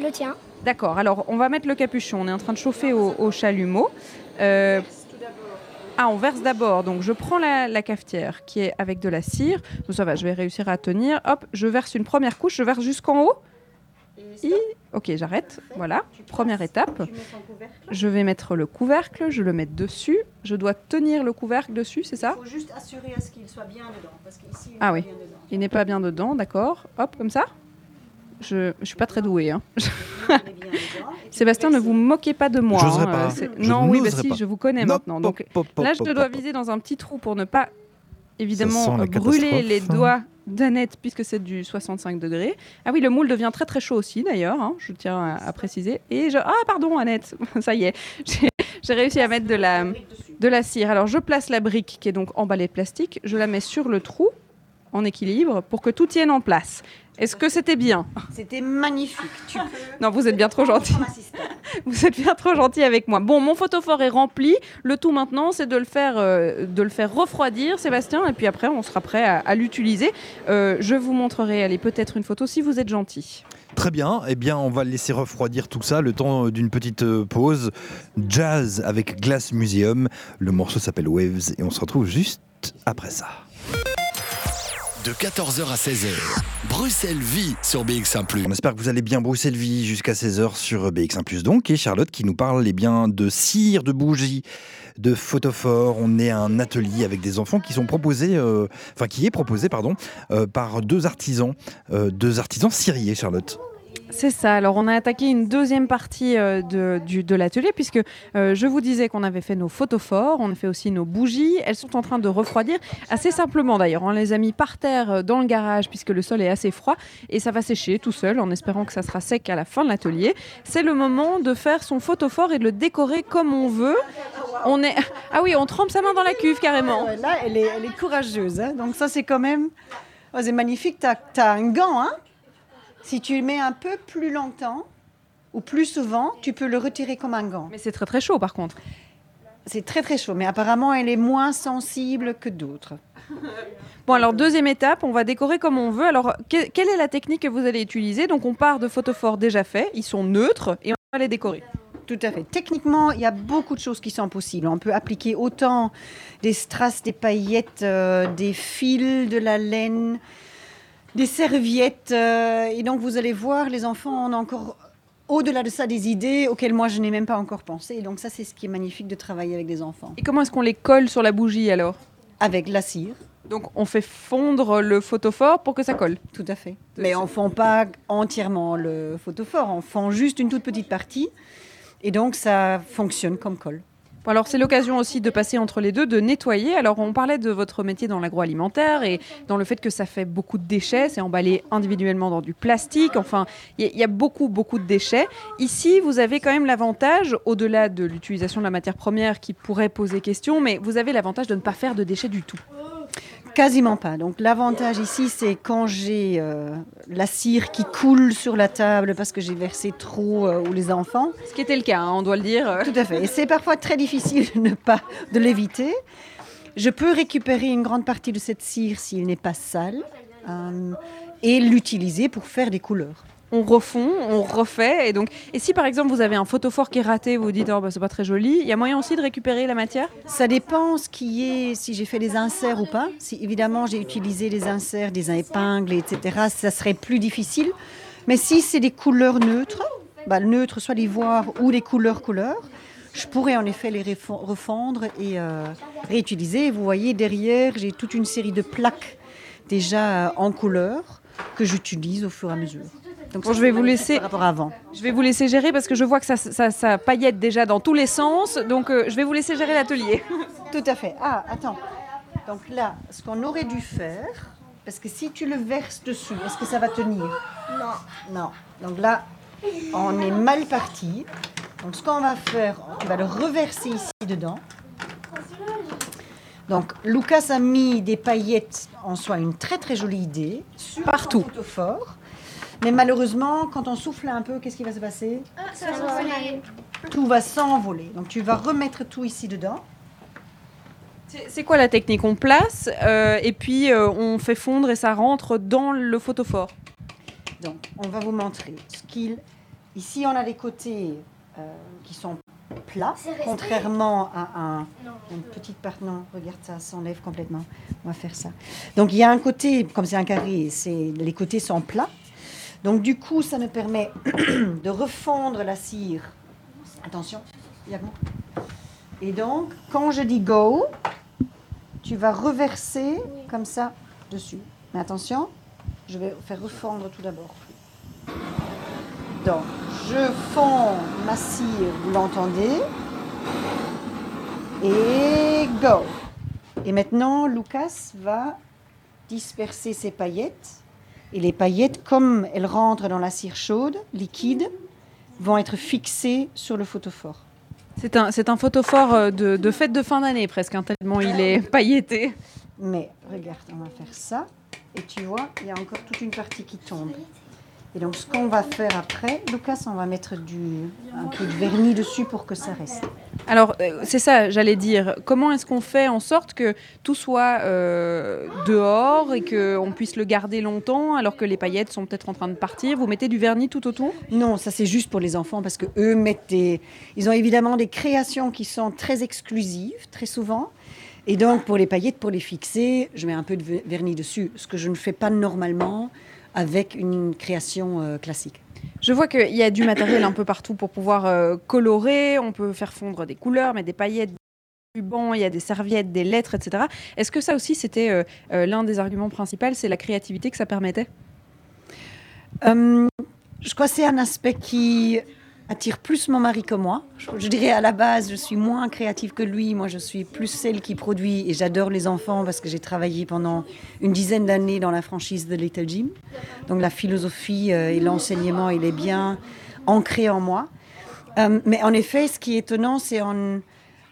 Speaker 6: Le tien.
Speaker 3: D'accord, alors on va mettre le capuchon. On est en train de chauffer au, au chalumeau. Euh, ah, on verse d'abord. Donc je prends la, la cafetière qui est avec de la cire. Donc, ça va, je vais réussir à tenir. Hop, je verse une première couche. Je verse jusqu'en haut. I- Ok, j'arrête. Voilà, première étape. Je vais mettre le couvercle, je le mets dessus. Je dois tenir le couvercle dessus, c'est ça?
Speaker 5: Il faut juste assurer à ce qu'il soit bien dedans. Parce qu'ici, il
Speaker 3: Ah
Speaker 5: est
Speaker 3: oui.
Speaker 5: bien dedans.
Speaker 3: Il n'est pas bien dedans, d'accord. Hop, comme ça. Je ne suis pas très douée. hein. Sébastien, ne vous moquez pas de moi. Hein,
Speaker 2: pas. Je
Speaker 3: non, oui, bah si,
Speaker 2: pas.
Speaker 3: je vous connais
Speaker 2: Non,
Speaker 3: maintenant. Donc
Speaker 2: pop, pop,
Speaker 3: là, je dois
Speaker 2: pop.
Speaker 3: viser dans un petit trou pour ne pas, évidemment, brûler les doigts d'Annette, puisque c'est du 65 degrés. Ah oui, le moule devient très très chaud aussi, d'ailleurs, hein, je tiens à, préciser. Et. Ah, pardon, Annette, ça y est, j'ai- réussi à mettre de la, de la cire. Alors, je place la brique qui est donc emballée plastique, je la mets sur le trou, en équilibre, pour que tout tienne en place. Est-ce que c'était bien
Speaker 5: C'était magnifique. Tu peux
Speaker 3: Non, vous êtes bien trop gentil. Vous êtes bien trop gentil avec moi. Bon, mon photophore est rempli. Le tout maintenant, c'est de le faire, euh, de le faire refroidir, Sébastien, et puis après, on sera prêt à, à l'utiliser. Euh, je vous montrerai, allez, peut-être une photo si vous êtes gentil.
Speaker 2: Très bien, eh bien on va laisser refroidir tout ça le temps euh, d'une petite pause. Jazz avec Glass Museum. Le morceau s'appelle Waves et on se retrouve juste après ça.
Speaker 1: De 14h à 16h, Bruxelles vit sur BX1
Speaker 2: On espère que vous allez bien Bruxelles Vie jusqu'à 16h sur BX1 donc et Charlotte qui nous parle eh bien, de cire, de bougies, de photophores. On est à un atelier avec des enfants qui sont proposés, euh, enfin qui est proposé pardon, euh, par deux artisans, euh, deux artisans syriens Charlotte.
Speaker 3: C'est ça. Alors, on a attaqué une deuxième partie euh, de, l'atelier, puisque euh, je vous disais qu'on avait fait nos photophores, on a fait aussi nos bougies. Elles sont en train de refroidir, assez simplement d'ailleurs. On les a mis par terre euh, dans le garage, puisque le sol est assez froid, et ça va sécher tout seul, en espérant que ça sera sec à la fin de l'atelier. C'est le moment de faire son photophore et de le décorer comme on veut. On est... Ah oui, on trempe sa main dans la cuve carrément.
Speaker 5: Là, elle est, elle est courageuse. hein. Donc ça, c'est quand même... Oh, c'est magnifique. Tu as, un gant. Hein si tu le mets un peu plus longtemps ou plus souvent, tu peux le retirer comme un gant.
Speaker 3: Mais c'est très très chaud par contre.
Speaker 5: C'est très très chaud, mais apparemment, elle est moins sensible que d'autres.
Speaker 3: Bon, alors deuxième étape, on va décorer comme on veut. Alors, que- quelle est la technique que vous allez utiliser? Donc, on part de photophores déjà faits, ils sont neutres, et on va les décorer.
Speaker 5: Tout à fait. Techniquement, il y a beaucoup de choses qui sont possibles. On peut appliquer autant des strass, des paillettes, euh, des fils, de la laine, des serviettes. euh, et donc, vous allez voir, les enfants ont encore, au-delà de ça, des idées auxquelles moi, je n'ai même pas encore pensé. Et donc, ça, c'est ce qui est magnifique de travailler avec des enfants.
Speaker 3: Et comment est-ce qu'on les colle sur la bougie alors?
Speaker 5: Avec la cire,
Speaker 3: Donc, on fait fondre le photophore pour que ça colle?
Speaker 5: tout à fait. Mais on ne fond pas entièrement le photophore, on fond juste une toute petite partie. Et donc, ça fonctionne comme colle.
Speaker 3: Alors, c'est l'occasion aussi de passer entre les deux, de nettoyer. Alors, on parlait de votre métier dans l'agroalimentaire et dans le fait que ça fait beaucoup de déchets. C'est emballé individuellement dans du plastique. Enfin, il y, y a beaucoup, beaucoup de déchets. Ici, vous avez quand même l'avantage, au-delà de l'utilisation de la matière première qui pourrait poser question, mais vous avez l'avantage de ne pas faire de déchets du tout.
Speaker 5: Quasiment pas. Donc l'avantage ici, c'est quand j'ai euh, la cire qui coule sur la table parce que j'ai versé trop euh, ou les enfants.
Speaker 3: Ce qui était le cas, hein, on doit le dire.
Speaker 5: Tout à fait. Et c'est parfois très difficile de ne pas de l'éviter. Je peux récupérer une grande partie de cette cire s'il n'est pas sale euh, et l'utiliser pour faire des couleurs.
Speaker 3: On refond, on refait. Et, donc, et si par exemple vous avez un photophore qui est raté, vous vous dites oh, bah, c'est pas très joli, il y a moyen aussi de récupérer la matière?
Speaker 5: Ça dépend ce qui est, si j'ai fait des inserts ou pas. Si évidemment j'ai utilisé des inserts, des épingles, etc., ça serait plus difficile. Mais si c'est des couleurs neutres, bah, neutres, soit l'ivoire ou des couleurs couleurs, je pourrais en effet les refo- refondre et euh, réutiliser. Vous voyez derrière, j'ai toute une série de plaques déjà en couleur que j'utilise au fur et à mesure. Donc
Speaker 3: Bon, je vais vous laisser-
Speaker 5: par rapport à avant.
Speaker 3: Je vais vous laisser gérer parce que je vois que ça, ça, ça paillette déjà dans tous les sens. Donc euh, je vais vous laisser gérer l'atelier.
Speaker 5: Tout à fait. Ah, attends. Donc là, ce qu'on aurait dû faire, parce que si tu le verses dessus, est-ce que ça va tenir?
Speaker 6: Non.
Speaker 5: Non. Donc là, on est mal parti. Donc ce qu'on va faire, on va le reverser ici dedans. Donc Lucas a mis des paillettes en soi, une très très jolie idée. Sur
Speaker 3: Partout.
Speaker 5: Son photophore. Mais malheureusement, quand on souffle un peu, qu'est-ce qui va se passer
Speaker 6: Ça va aller.
Speaker 5: Tout va s'envoler. Donc tu vas remettre tout ici dedans.
Speaker 3: C'est quoi la technique? On place euh, et puis euh, on fait fondre et ça rentre dans le photophore.
Speaker 5: Donc, on va vous montrer ce qu'il. Ici, on a les côtés euh, qui sont plats, contrairement à un,
Speaker 6: Non.
Speaker 5: une petite partie. Non, regarde ça, s'enlève complètement. On va faire ça. Donc, il y a un côté, comme c'est un carré, c'est les côtés sont plats. Donc, du coup, ça nous permet de refondre la cire. Attention, il y a bon. Et donc, quand je dis go, tu vas reverser comme ça dessus. Mais attention, je vais faire refondre tout d'abord. Donc, je fonds ma cire, vous l'entendez? Et go. Et maintenant, Lucas va disperser ses paillettes. Et les paillettes, comme elles rentrent dans la cire chaude, liquide, vont être fixées sur le photophore.
Speaker 3: C'est un, c'est un photophore euh, de, de fête de fin d'année presque, hein, tellement il est pailleté.
Speaker 5: Mais regarde, on va faire ça. Et tu vois, il y a encore toute une partie qui tombe. Et donc, ce qu'on va faire après, Lucas, on va mettre du, un peu de vernis dessus pour que ça reste.
Speaker 3: Alors, euh, c'est ça, j'allais dire. Comment est-ce qu'on fait en sorte que tout soit euh, dehors et qu'on puisse le garder longtemps alors que les paillettes sont peut-être en train de partir? Vous mettez du vernis tout autour?
Speaker 5: Non, ça c'est juste pour les enfants parce que eux mettent des. Ils ont évidemment des créations qui sont très exclusives, très souvent. Et donc, pour les paillettes, pour les fixer, je mets un peu de ver- vernis dessus, ce que je ne fais pas normalement avec une création euh, classique.
Speaker 3: Je vois qu'il y a du matériel un peu partout pour pouvoir euh, colorer. On peut faire fondre des couleurs, mais des paillettes, des rubans, il y a des serviettes, des lettres, etc. Est-ce que ça aussi, c'était euh, l'un des arguments principaux C'est la créativité que ça permettait?
Speaker 5: Euh, je crois que c'est un aspect qui attire plus mon mari que moi. Je, dirais à la base, je suis moins créative que lui. Moi, je suis plus celle qui produit et j'adore les enfants parce que j'ai travaillé pendant une dizaine d'années dans la franchise de Little Jim. Donc la philosophie euh, et l'enseignement, il est bien ancré en moi. Euh, mais en effet, ce qui est étonnant, c'est on,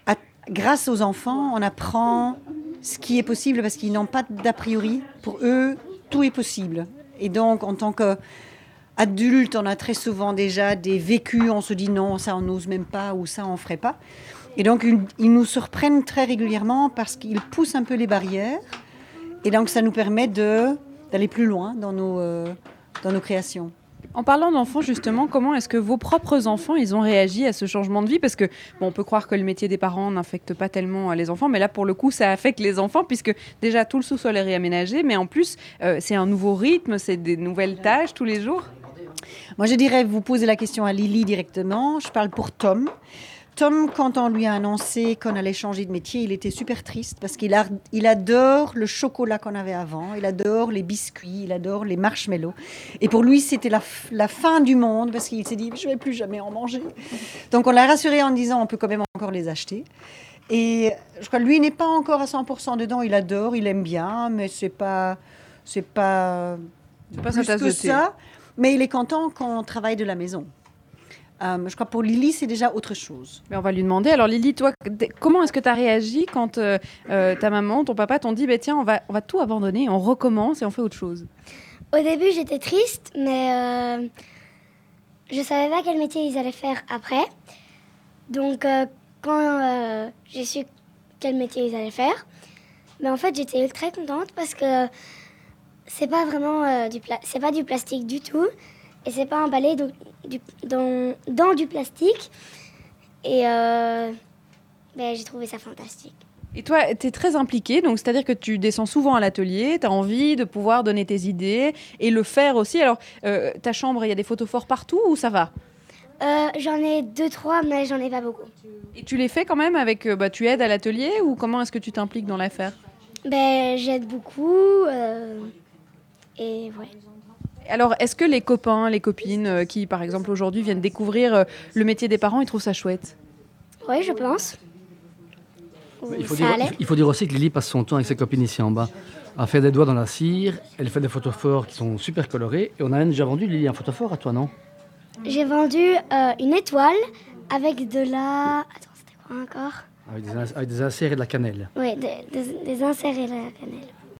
Speaker 5: à- grâce aux enfants, on apprend ce qui est possible parce qu'ils n'ont pas d'a priori. Pour eux, tout est possible. Et donc, en tant que adulte, on a très souvent déjà des vécus, on se dit non, ça on n'ose même pas ou ça on ferait pas. Et donc ils, nous surprennent très régulièrement parce qu'ils poussent un peu les barrières et donc ça nous permet de d'aller plus loin dans nos euh, dans nos créations.
Speaker 3: En parlant d'enfants, justement, comment est-ce que vos propres enfants, ils ont réagi à ce changement de vie? Parce que, bon, on peut croire que le métier des parents n'affecte pas tellement euh, les enfants, mais là, pour le coup, ça affecte les enfants, puisque déjà, tout le sous-sol est réaménagé, mais en plus, euh, c'est un nouveau rythme, c'est des nouvelles tâches tous les jours.
Speaker 5: Moi, je dirais, vous posez la question à Lily directement. Je parle pour Tom. Tom, quand on lui a annoncé qu'on allait changer de métier, il était super triste parce qu'il il adore le chocolat qu'on avait avant, il adore les biscuits, il adore les marshmallows. Et pour lui, c'était la, fin du monde parce qu'il s'est dit, je vais plus jamais en manger. Donc on l'a rassuré en disant, on peut quand même encore les acheter. Et je crois que lui n'est pas encore à 100% dedans, il adore, il aime bien, mais c'est pas, c'est pas,
Speaker 3: C'est pas
Speaker 5: plus que ça. Mais il est content qu'on travaille de la maison. Euh, je crois pour Lily, c'est déjà autre chose.
Speaker 3: Mais on va lui demander. Alors, Lily, toi, comment est-ce que tu as réagi quand euh, euh, ta maman, ton papa t'ont dit, bah, tiens, on va, on va tout abandonner, on recommence et on fait autre chose?
Speaker 6: Au début, j'étais triste, mais euh, je savais pas quel métier ils allaient faire après. Donc, euh, quand euh, j'ai su quel métier ils allaient faire, mais en fait, j'étais très contente parce que c'est pas vraiment euh, du c'est pas du plastique du tout et c'est pas emballé do- du- dans, dans du plastique. Et euh, ben, j'ai trouvé ça fantastique.
Speaker 3: Et toi, tu es très impliquée, donc c'est-à-dire que tu descends souvent à l'atelier, tu as envie de pouvoir donner tes idées et le faire aussi. Alors, euh, ta chambre, il y a des photos forts partout ou ça va?
Speaker 6: J'en ai deux, trois, mais j'en ai pas beaucoup.
Speaker 3: Et tu les fais quand même avec. bah, tu aides à l'atelier ou comment est-ce que tu t'impliques dans l'affaire?
Speaker 6: Ben, j'aide beaucoup. euh, et ouais.
Speaker 3: Alors, est-ce que les copains, les copines euh, qui, par exemple, aujourd'hui viennent découvrir euh, le métier des parents, ils trouvent ça chouette?
Speaker 6: Ouais, je pense.
Speaker 4: Il faut, dire,
Speaker 6: allait
Speaker 4: il faut dire aussi que Lily passe son temps avec ses copines ici en bas à faire des doigts dans la cire. Elle fait des photophores qui sont super colorés. Et on a même déjà vendu, Lily, un photophore à toi, non?
Speaker 6: J'ai vendu euh, une étoile avec de la. Attends, c'était quoi encore?
Speaker 4: Avec des, ins- avec des inserts et de la cannelle.
Speaker 6: Oui, des, des, des inserts et de la cannelle.